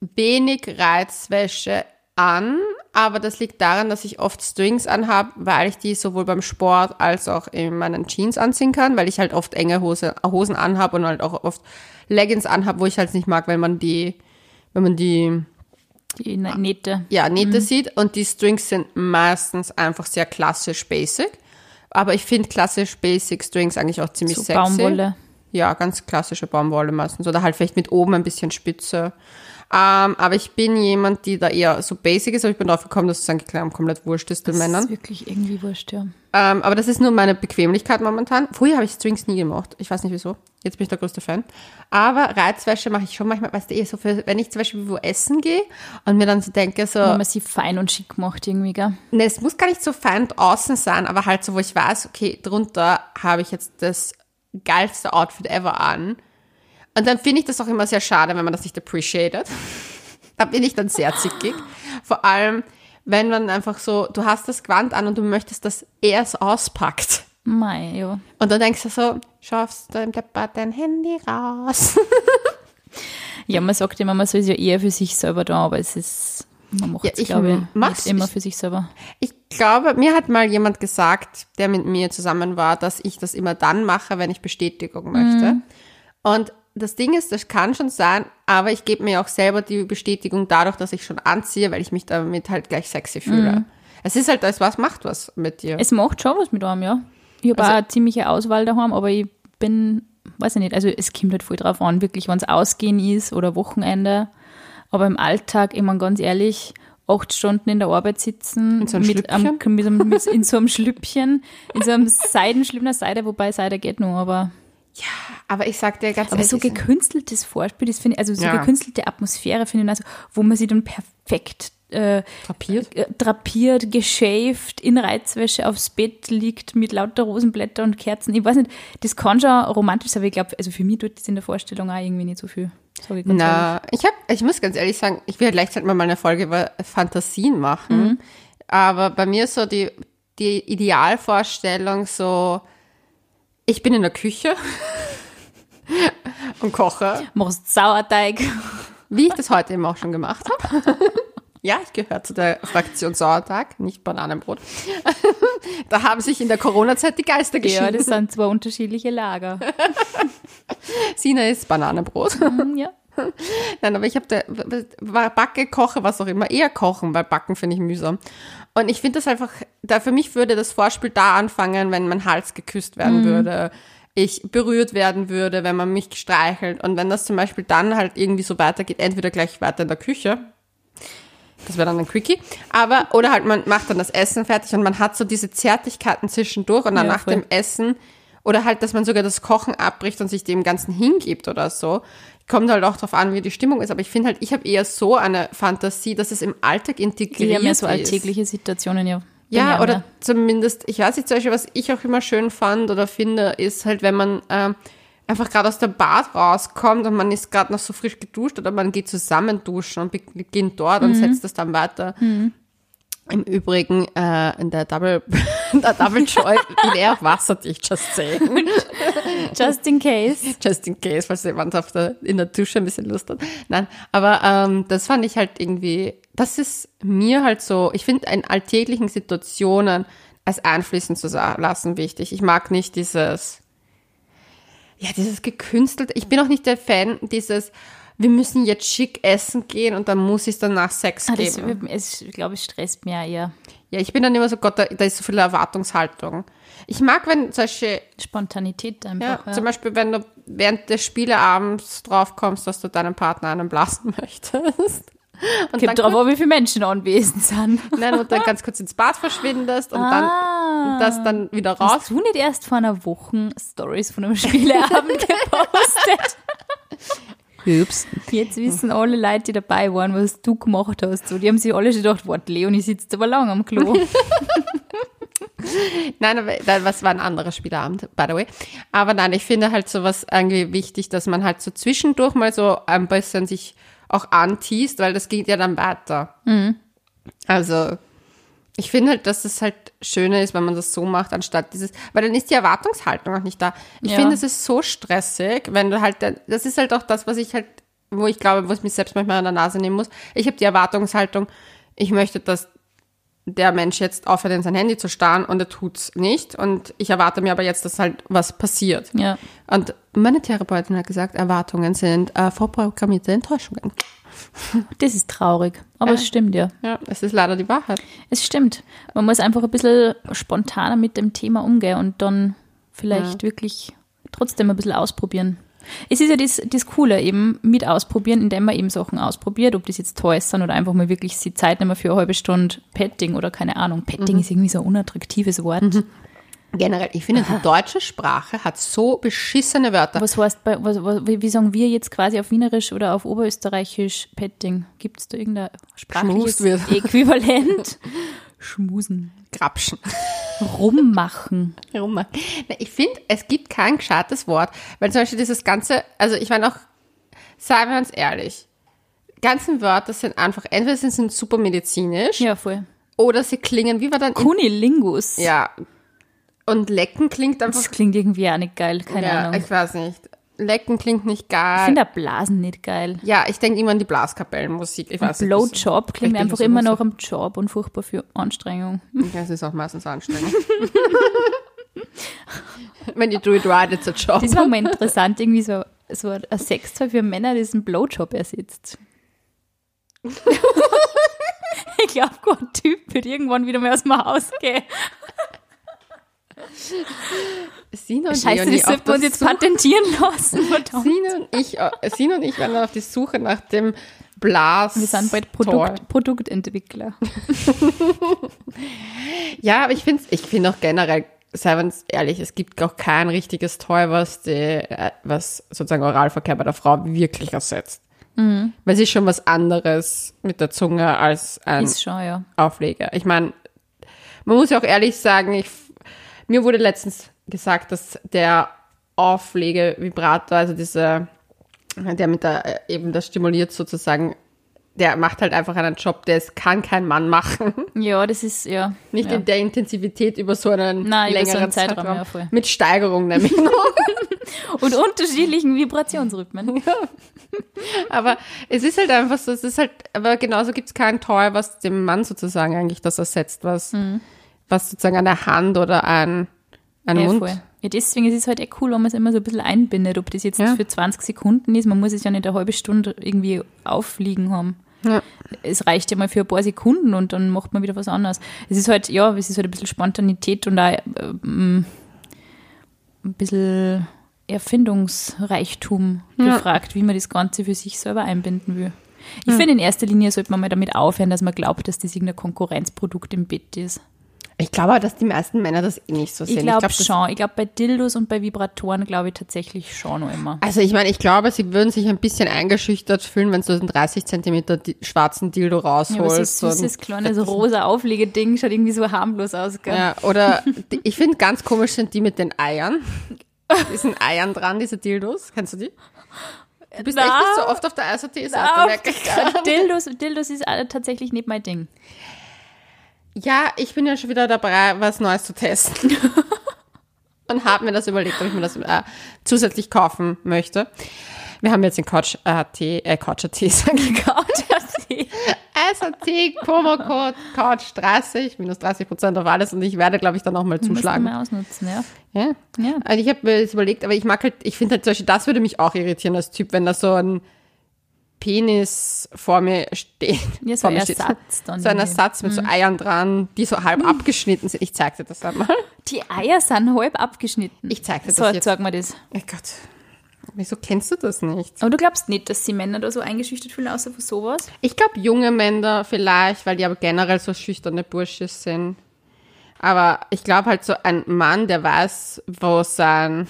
wenig Reizwäsche an, aber das liegt daran, dass ich oft Strings anhabe, weil ich die sowohl beim Sport als auch in meinen Jeans anziehen kann, weil ich halt oft enge Hose, Hosen anhabe und halt auch oft Leggings anhabe, wo ich halt nicht mag, wenn man die, wenn man die Die Ne- Nähte. ja, Nähte sieht und die Strings sind meistens einfach sehr klassisch basic. Aber ich finde klassisch basic Strings eigentlich auch ziemlich So sexy. Baumwolle. Ja, ganz klassische Baumwolle meistens. Oder halt vielleicht mit oben ein bisschen Spitze. Ähm, aber ich bin jemand, die da eher so basic ist, aber ich bin drauf gekommen, dass es eigentlich komplett wurscht ist den Das Männern. ist wirklich irgendwie wurscht, ja. Ähm, aber das ist nur meine Bequemlichkeit momentan. Früher habe ich Strings nie gemacht. Ich weiß nicht wieso. Jetzt bin ich der größte Fan. Aber Reizwäsche mache ich schon manchmal, weißt du, eh so für, wenn ich zum Beispiel wo essen gehe und mir dann so denke, so, Wenn man sie fein und schick macht irgendwie, gell? Ne, es muss gar nicht so fein außen sein, aber halt so, wo ich weiß, okay, drunter habe ich jetzt das geilste Outfit ever an. Und dann finde ich das auch immer sehr schade, wenn man das nicht appreciated. [laughs] da bin ich dann sehr zickig. Vor allem, wenn man einfach so, du hast das Gewand an und du möchtest, dass er es auspackt. Mei, ja. Und dann denkst du so, schaffst du im Deppert dein Handy raus. [laughs] Ja, man sagt immer, man soll es ja eher für sich selber da, aber es ist, man macht Ja, ich glaube ich, immer für sich selber. Ich glaube, mir hat mal jemand gesagt, der mit mir zusammen war, dass ich das immer dann mache, wenn ich Bestätigung möchte. Und das Ding ist, das kann schon sein, aber ich gebe mir auch selber die Bestätigung dadurch, dass ich schon anziehe, weil ich mich damit halt gleich sexy fühle. Es ist halt das, was macht was mit dir. Es macht schon was mit einem, ja. Ich habe Also- auch eine ziemliche Auswahl daheim, aber ich bin, weiß ich nicht, also es kommt halt voll drauf an, wirklich, wenn es Ausgehen ist oder Wochenende. Aber im Alltag, ich meine ganz ehrlich, acht Stunden in der Arbeit sitzen, In so einem mit, einem, mit, einem- [laughs] mit, in so einem Schlüppchen, in so einem Seidenschlüppchen, na, Seide, wobei Seide geht nur, aber, aber ich sag dir ganz aber so gekünsteltes Vorspiel, das finde ich, also so Ja. gekünstelte Atmosphäre finde ich, also, wo man sich dann perfekt äh, drapiert. äh, drapiert, geschäft, in Reizwäsche aufs Bett liegt mit lauter Rosenblätter und Kerzen. Ich weiß nicht, das kann schon romantisch sein, aber ich glaube, also für mich tut das in der Vorstellung auch irgendwie nicht so viel. Ehrlich. Na, ich hab, ich muss ganz ehrlich sagen, ich will gleichzeitig mal eine Folge über Fantasien machen. Aber bei mir ist so die, die Idealvorstellung so, ich bin in der Küche [laughs] und koche, Machst Sauerteig. wie ich das heute eben auch schon gemacht habe. [laughs] Ja, ich gehöre zu der Fraktion Sauertag, nicht Bananenbrot. [laughs] da haben sich in der Corona-Zeit die Geister Ja, geschieden. das sind zwei unterschiedliche Lager. [laughs] Sina ist Bananenbrot. Hm, ja. [laughs] Nein, aber ich habe da war Backe, Koche, was auch immer, eher kochen, weil Backen finde ich mühsam. Und ich finde das einfach, da für mich würde das Vorspiel da anfangen, wenn mein Hals geküsst werden würde, ich berührt werden würde, wenn man mich streichelt. Und wenn das zum Beispiel dann halt irgendwie so weitergeht, entweder gleich weiter in der Küche, das wäre dann ein Quickie, aber, oder halt man macht dann das Essen fertig und man hat so diese Zärtlichkeiten zwischendurch und dann Ja, nach voll. dem Essen oder halt, dass man sogar das Kochen abbricht und sich dem Ganzen hingibt oder so. Kommt halt auch drauf an, wie die Stimmung ist. Aber ich finde halt, ich habe eher so eine Fantasie, dass es im Alltag integriert Eher mehr so ist. alltägliche Situationen, ja. Ja, auch oder zumindest, ich weiß nicht, zum Beispiel, was ich auch immer schön fand oder finde, ist halt, wenn man ähm, einfach gerade aus der Bad rauskommt und man ist gerade noch so frisch geduscht oder man geht zusammen duschen und beginnt dort und setzt das dann weiter. Im Übrigen äh, in der Double, [laughs] in der Double Joy bin er auch wasserdicht, just saying. [laughs] Just in case. Just in case, falls jemand auf der, in der Dusche ein bisschen Lust hat. Nein, aber ähm, das fand ich halt irgendwie, das ist mir halt so, ich finde in alltäglichen Situationen es einfließen zu lassen wichtig. Ich mag nicht dieses, ja, dieses gekünstelte, ich bin auch nicht der Fan dieses, wir müssen jetzt schick essen gehen und dann muss es danach Sex Ah, das, geben. es, ich glaube, es stresst mir eher. Ja, ich bin dann immer so, Gott, da, da ist so viel Erwartungshaltung. Ich mag, wenn solche Spontanität Ja, einfach. Ja, zum Beispiel, wenn du während des Spieleabends drauf kommst, dass du deinem Partner einen blasen [laughs] möchtest. Und Kommt drauf, an, wie viele Menschen anwesend sind. nein, und dann ganz kurz ins Bad verschwindest und Ah. dann und das dann wieder raus. Hast du nicht erst vor einer Woche Stories von einem Spieleabend [laughs] gepostet? Ups. Jetzt wissen alle Leute, die dabei waren, was du gemacht hast. So, die haben sich alle schon gedacht, warte, Leonie sitzt aber lang am Klo. [laughs] Nein, aber das was war ein anderer Spieleabend, by the way. Aber nein, ich finde halt sowas irgendwie wichtig, dass man halt so zwischendurch mal so ein bisschen sich auch anteast, weil das geht ja dann weiter. Mhm. Also, ich finde halt, dass es halt schöner ist, wenn man das so macht, anstatt dieses, weil dann ist die Erwartungshaltung auch nicht da. Ich Ja. finde, es ist so stressig, wenn du halt, das ist halt auch das, was ich halt, wo ich glaube, wo ich mich selbst manchmal an der Nase nehmen muss. Ich habe die Erwartungshaltung, ich möchte, dass der Mensch jetzt aufhört, in sein Handy zu starren und er tut's nicht. Und ich erwarte mir aber jetzt, dass halt was passiert. Ja. Und meine Therapeutin hat gesagt, Erwartungen sind äh, vorprogrammierte Enttäuschungen. Das ist traurig. Aber es stimmt ja. Ja, es ist leider die Wahrheit. Es stimmt. Man muss einfach ein bisschen spontaner mit dem Thema umgehen und dann vielleicht wirklich trotzdem ein bisschen ausprobieren. Es ist ja das, das Coole eben mit ausprobieren, indem man eben Sachen ausprobiert, ob das jetzt Toys sind oder einfach mal wirklich die Zeit nehmen für eine halbe Stunde Petting oder keine Ahnung. Petting ist irgendwie so ein unattraktives Wort. Generell, ich finde, die deutsche Sprache hat so beschissene Wörter. Was heißt, bei, was, was, wie sagen wir jetzt quasi auf Wienerisch oder auf Oberösterreichisch Petting? Gibt es da irgendein sprachliches. Äquivalent? [laughs] Schmusen. Grapschen. [laughs] Rummachen. Na, Ich finde, es gibt kein gescheites Wort, weil zum Beispiel dieses ganze, also ich meine auch, seien wir uns ehrlich, ganzen Wörter sind einfach, entweder sie sind super medizinisch Ja, voll. oder sie klingen, wie war dann? Kunilingus. ja. Und lecken klingt einfach, Das klingt irgendwie auch nicht geil, keine ja, Ahnung. ich weiß nicht. Lecken klingt nicht Ich geil. finde auch Blasen nicht geil. ja, ich denke immer an die Blaskapellenmusik. Ich weiß nicht. Blowjob klingt bin einfach immer noch am Job und furchtbar für Anstrengung. Ja, es ist auch meistens anstrengend. When you do it right, it's a job. Das war mal interessant, irgendwie so, so ein Sextoy für Männer, das einen Blowjob ersetzt. [laughs] ich glaube, kein Typ wird irgendwann wieder mal aus dem Haus gehen. Sina und Scheiße, Leonie auf wir uns jetzt Suche- patentieren lassen. [laughs] Sina und ich, äh, Sina und ich waren auf die Suche nach dem Blas. Wir sind bald. Produkt, Produktentwickler. [laughs] Ja, aber ich finde ich finde auch generell, seien wir uns ehrlich, es gibt auch kein richtiges Toy, was die, äh, was sozusagen Oralverkehr bei der Frau wirklich ersetzt. Mhm. Weil es ist schon was anderes mit der Zunge als ein schon, ja. Aufleger. Ich meine, man muss ja auch ehrlich sagen, ich, mir wurde letztens gesagt, dass der Auflegevibrator, also dieser, der mit der, äh, eben das stimuliert sozusagen, der macht halt einfach einen Job, der es kann kein Mann machen. [laughs] Ja, das ist, ja. Nicht ja. in der Intensivität über so einen Nein, über so längeren einen Zeitraum, Zeitraum. ja. Mit Steigerung nämlich noch. [laughs] [laughs] Und unterschiedlichen Vibrationsrhythmen. aber es ist halt einfach so, es ist halt, aber genauso gibt es kein Toy, was dem Mann sozusagen eigentlich das ersetzt, was, Mhm. Was sozusagen eine Hand oder ein, ein Ja, Mund. voll. Ja, deswegen ist es halt echt cool, wenn man es immer so ein bisschen einbindet, ob das jetzt Ja. für 20 Sekunden ist. Man muss es ja nicht eine halbe Stunde irgendwie auffliegen haben. Ja. Es reicht ja mal für ein paar Sekunden und dann macht man wieder was anderes. Es ist halt, ja, es ist halt ein bisschen Spontanität und auch ähm, ein bisschen Erfindungsreichtum Ja. gefragt, wie man das Ganze für sich selber einbinden will. Ich finde, in erster Linie sollte man mal damit aufhören, dass man glaubt, dass das irgendein Konkurrenzprodukt im Bett ist. Ich glaube dass die meisten Männer das eh nicht so sehen. Ich glaube das- schon. Ich glaube, bei Dildos und bei Vibratoren glaube ich tatsächlich schon noch immer. Also ich meine, ich glaube, sie würden sich ein bisschen eingeschüchtert fühlen, wenn du einen 30 Zentimeter di schwarzen Dildo Ja, aber so ein rausholst. süßes, kleines, rosa Auflegeding schaut irgendwie so harmlos aus, gell? Ja, oder die- ich finde ganz komisch sind die mit den Eiern. diesen [laughs] Eiern dran, diese Dildos. Kennst du die? Du bist Na. echt nicht so oft auf der [laughs] gerade. Dildos, Dildos ist äh, tatsächlich nicht mein Ding. Ja, ich bin ja schon wieder dabei, was Neues zu testen. [laughs] Und habe mir das überlegt, ob ich mir das äh, zusätzlich kaufen möchte. Wir haben jetzt den Couch AT, äh, Couch AT, [laughs] sag ich. SAT, Promo-Code Couch 30, minus 30 Prozent auf alles und ich werde, glaube ich, dann auch mal zuschlagen. mal ausnutzen, ja. Ja. Ja. Also ich habe mir das überlegt, aber ich mag halt, ich finde halt zum Beispiel, das würde mich auch irritieren als Typ, wenn da so ein Penis vor mir steht. Ja, so [laughs] vor ein mir steht. Ersatz dann So ein. Ersatz mit so Eiern dran, die so halb abgeschnitten sind. Ich zeig dir das einmal. Die Eier sind halb abgeschnitten. Ich zeig dir So, das jetzt. sag mal das. Oh Gott. Wieso kennst du das nicht? Aber du glaubst nicht, dass sie Männer da so eingeschüchtert fühlen, außer für sowas? Ich glaube, junge Männer vielleicht, weil die aber generell so schüchterne Bursche sind. Aber ich glaube halt so ein Mann, der weiß, wo sein,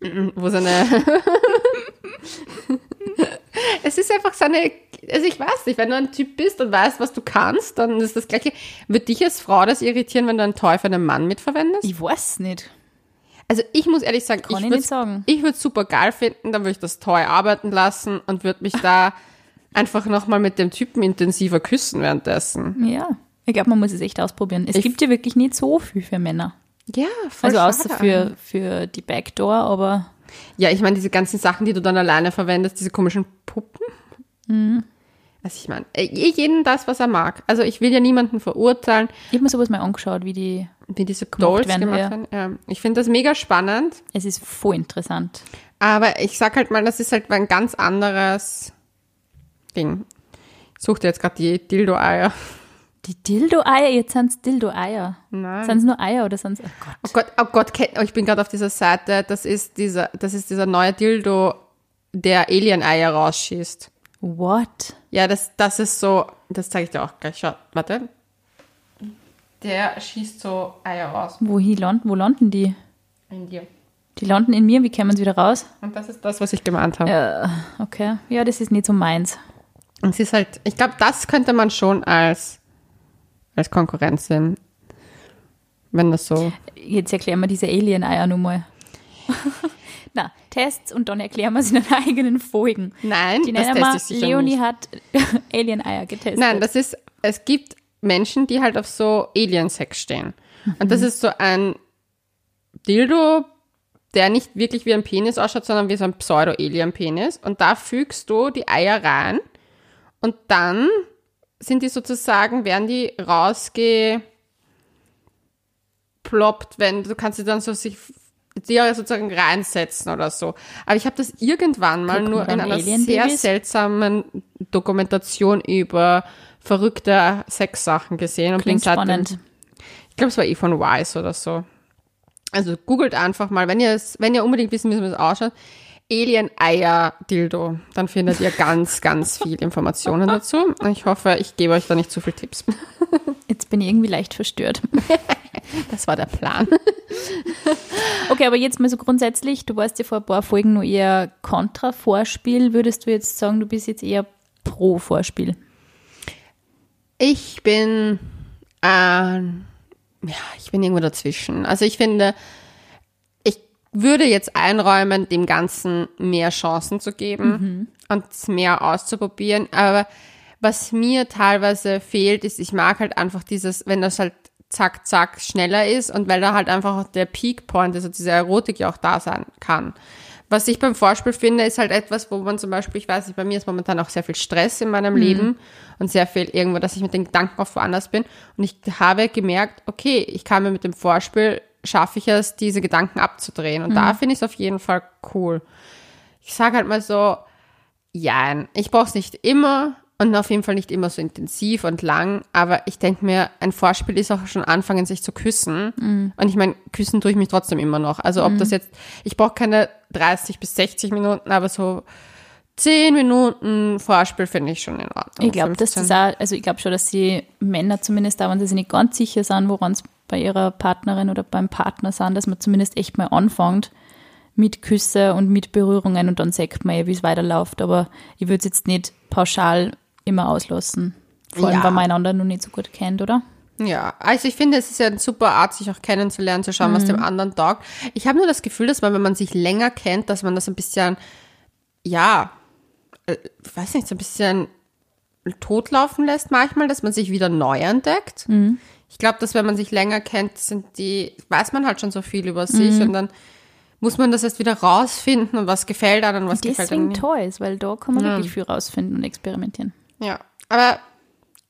[laughs] wo seine, [laughs] es ist einfach seine, also ich weiß nicht, wenn du ein Typ bist und weißt, was du kannst, dann ist das Gleiche. Wird dich als Frau das irritieren, wenn du ein Toy für einen Mann mitverwendest? Ich weiß nicht. Also ich muss ehrlich sagen, Kann ich ich würde ich würde super geil finden, dann würde ich das Toy arbeiten lassen und würde mich da [laughs] einfach nochmal mit dem Typen intensiver küssen währenddessen. Ja. Ich glaube, man muss es echt ausprobieren. Es Ich- gibt ja wirklich nicht so viel für Männer. Ja, voll Also außer für, für die Backdoor, aber Ja, ich meine, diese ganzen Sachen, die du dann alleine verwendest, diese komischen Puppen. Mhm. Also ich meine, äh, jeden das, was er mag. Also ich will ja niemanden verurteilen, ich habe mir sowas mal angeschaut, wie die. wie diese Dolls werden, gemacht ja. werden. Ja. Ich finde das mega spannend, Es ist voll interessant. aber ich sag halt mal, das ist halt ein ganz anderes Ding. Ich suche dir jetzt gerade die Dildo-Eier. Die Dildo-Eier, jetzt sind es Dildo-Eier. Nein. Sind es nur Eier oder sind es. Oh Gott. Oh Gott, oh Gott, kenn- oh, ich bin gerade auf dieser Seite. Das ist dieser, das ist dieser neue Dildo, der Alien-Eier rausschießt. What? Ja, das, das ist so, das zeige ich dir auch gleich. Schau, warte. Der schießt so Eier raus Wohin landen, wo landen die? in dir. Die landen in mir, wie kämen sie wieder raus? Und das ist das, was ich gemeint habe. Äh, okay. Ja, das ist nicht so meins. Und es ist halt, ich glaube, das könnte man schon als, als Konkurrenz sehen. Wenn das so. Jetzt erklären wir diese Alien-Eier nun mal. [laughs] Na, Tests und dann erklären wir sie in den eigenen Folgen. Nein, Die das teste ich sicher Leonie nicht. hat [laughs] Alien-Eier getestet. Nein, das ist, es gibt Menschen, die halt auf so Alien-Sex stehen. Und das ist so ein Dildo, der nicht wirklich wie ein Penis ausschaut, sondern wie so ein Pseudo-Alien-Penis. Und da fügst du die Eier rein und dann sind die sozusagen, werden die rausgeploppt, wenn du kannst sie dann so sich die sozusagen reinsetzen oder so. Aber ich habe das irgendwann mal Guckt nur in einer sehr seltsamen Dokumentation über verrückte Sexsachen gesehen und Klingt bin seitdem, ich glaube, es war eh von Wise oder so. Also googelt einfach mal, wenn ihr es, wenn ihr unbedingt wissen müsst, wie es ausschaut, Alien Eier Dildo, dann findet ihr ganz, ganz viel Informationen dazu. Ich hoffe, ich gebe euch da nicht zu viel Tipps. Jetzt bin ich irgendwie leicht verstört. [laughs] Das war der Plan. Okay, aber jetzt mal so grundsätzlich, du warst ja vor ein paar Folgen nur eher Kontra-Vorspiel. Würdest du jetzt sagen, du bist jetzt eher Pro-Vorspiel? Ich bin, äh, ja, ich bin irgendwo dazwischen. Also ich finde, würde jetzt einräumen, dem Ganzen mehr Chancen zu geben und es mehr auszuprobieren. Aber was mir teilweise fehlt, ist, ich mag halt einfach dieses, wenn das halt zack, zack schneller ist und weil da halt einfach auch der Peak Point, also diese Erotik ja auch da sein kann. Was ich beim Vorspiel finde, ist halt etwas, wo man zum Beispiel, ich weiß nicht, bei mir ist momentan auch sehr viel Stress in meinem Leben und sehr viel irgendwo, dass ich mit den Gedanken auf woanders bin. Und ich habe gemerkt, okay, ich kann mir mit dem Vorspiel, schaffe ich es, diese Gedanken abzudrehen. Und da finde ich es auf jeden Fall cool. Ich sage halt mal so, ja, ich brauche es nicht immer und auf jeden Fall nicht immer so intensiv und lang, aber ich denke mir, ein Vorspiel ist auch schon anfangen, sich zu küssen. Und ich meine, küssen tue ich mich trotzdem immer noch. Also ob das jetzt, ich brauche keine 30 bis 60 Minuten, aber so 10 Minuten Vorspiel finde ich schon in Ordnung. Ich glaube, dass 15. das auch, also ich glaube schon, dass die Männer zumindest da, wenn sie sich nicht ganz sicher sind, woran es bei ihrer Partnerin oder beim Partner sind, dass man zumindest echt mal anfängt mit Küsse und mit Berührungen und dann sagt man ja, wie es weiterläuft. Aber ich würde es jetzt nicht pauschal immer auslassen. Vor allem, Ja. weil man einander noch nicht so gut kennt, oder? Ja, also ich finde, es ist ja eine super Art, sich auch kennenzulernen, zu schauen, was dem anderen taugt. Ich habe nur das Gefühl, dass man, wenn man sich länger kennt, dass man das ein bisschen, ja, äh, ich weiß nicht, so ein bisschen totlaufen lässt manchmal, dass man sich wieder neu entdeckt. Ich glaube, dass wenn man sich länger kennt, sind die, weiß man halt schon so viel über sich und dann muss man das erst wieder rausfinden und was gefällt einem und was gefällt einem Deswegen. Toys, weil da kann man Ja. wirklich viel rausfinden und experimentieren. Ja, aber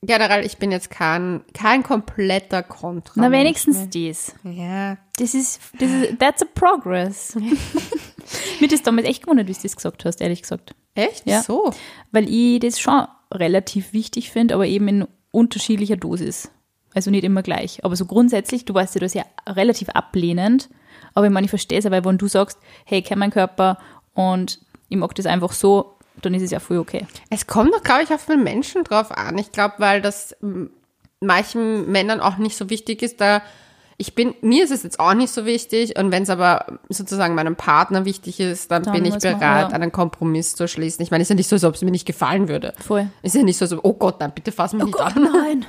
generell, ich bin jetzt kein, kein kompletter Kontra. Na, wenigstens das. Ja. Das ist, das ist, that's a progress. [laughs] [laughs] Mir das damals echt gewundert, wie du das gesagt hast, ehrlich gesagt. Echt? Ja. So. Weil ich das schon relativ wichtig finde, aber eben in unterschiedlicher Dosis. Also nicht immer gleich. Aber so grundsätzlich, du weißt ja, du bist ja relativ ablehnend. Aber ich meine, ich verstehe es weil wenn du sagst, hey, ich kenne meinen Körper und ich mag das einfach so, dann ist es ja voll okay. Es kommt doch, glaube ich, auf den Menschen drauf an. Ich glaube, weil das m, manchen Männern auch nicht so wichtig ist, da ich bin, mir ist es jetzt auch nicht so wichtig und wenn es aber sozusagen meinem Partner wichtig ist, dann, Dann bin ich bereit, ja. einen Kompromiss zu schließen. Ich meine, es ist ja nicht so, als ob es mir nicht gefallen würde. Voll. Es ist ja nicht so, so oh Gott, nein, bitte fass mich nicht an. [laughs] nein.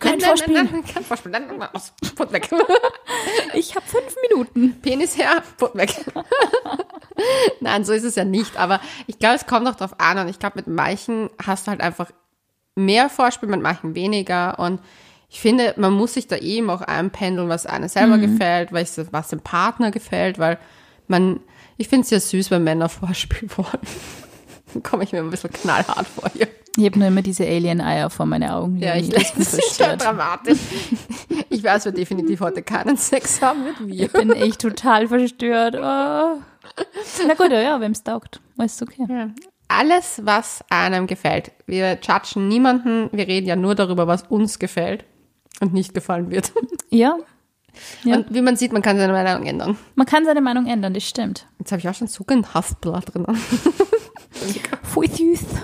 Kein nein, Vorspiel. Nein, nein, nein, kein Vorspiel. Nein, nein, nein, aus, Put weg. [laughs] Ich habe fünf Minuten. Penis her, Put weg. [laughs] Nein, so ist es ja nicht. Aber ich glaube, es kommt auch drauf an. Und ich glaube, mit manchen hast du halt einfach mehr Vorspiel, mit manchen weniger. Und ich finde, man muss sich da eben auch einpendeln, was einem selber gefällt, was, dem Partner gefällt, weil man, ich finde es ja süß, wenn Männer [laughs] Vorspiel wollen. Dann komme ich mir ein bisschen knallhart vor hier. Ich habe nur immer diese Alien-Eier vor meine Augen. Ja, ich das es schon dramatisch. Ich weiß, wir definitiv heute keinen Sex haben mit mir. Ich bin echt total verstört. Oh. Na gut, ja, wem es taugt. Alles okay. Ja. Alles, was einem gefällt. Wir judgen niemanden, wir reden ja nur darüber, was uns gefällt und nicht gefallen wird. Ja, [laughs] Ja. Und wie man sieht, man kann seine Meinung ändern. man kann seine Meinung ändern, das stimmt. Jetzt habe ich auch schon so ein Hassblatt drin. [laughs] Voll süß. [laughs]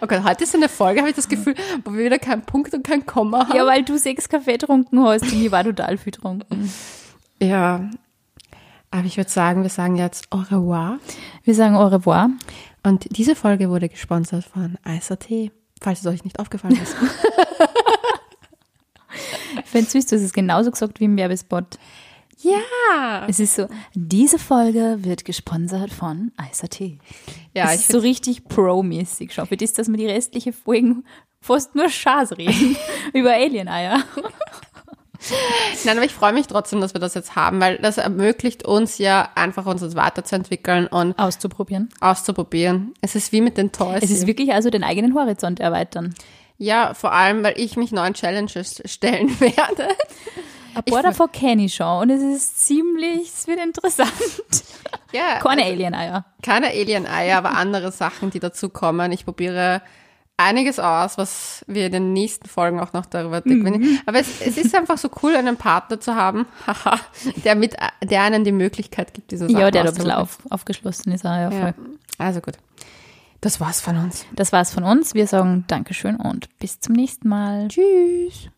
Okay, heute ist eine Folge, habe ich das Gefühl, wo wir wieder keinen Punkt und kein Komma haben. Ja, weil du sechs Kaffee getrunken hast und ich war total viel getrunken. Ja. Aber ich würde sagen, wir sagen jetzt au revoir. Wir sagen au revoir. Und diese Folge wurde gesponsert von ISAT, falls es euch nicht aufgefallen ist. [laughs] Finde süß, du hast es genauso gesagt wie im Werbespot. ja. Es ist so, diese Folge wird gesponsert von ISAT. Ja, das ich ist so richtig pro-mäßig schon. Für das, dass wir die restliche Folgen fast nur Schaß reden. [laughs] über Alien-Eier. Nein, aber ich freue mich trotzdem, dass wir das jetzt haben, weil das ermöglicht uns ja einfach uns weiterzuentwickeln und Auszuprobieren. auszuprobieren. Es ist wie mit den Toys. Es ist wirklich also den eigenen Horizont erweitern. ja, vor allem, weil ich mich neuen Challenges stellen [laughs] werde. Ein paar davon kenne ich schon und es ist ziemlich, es wird interessant. Ja, Keine Alien-Eier. keine Alien-Eier, aber andere Sachen, die dazu kommen. Ich probiere einiges aus, was wir in den nächsten Folgen auch noch darüber mhm. Aber es, es ist einfach so cool, einen Partner zu haben, [laughs] der mit, der einen die Möglichkeit gibt, diese Sachen Ja, der da ein bisschen auf, aufgeschlossen ist. Ah, ja, voll. Ja. Also gut. Das war's von uns. Das war's von uns. Wir sagen Dankeschön und bis zum nächsten Mal. Tschüss.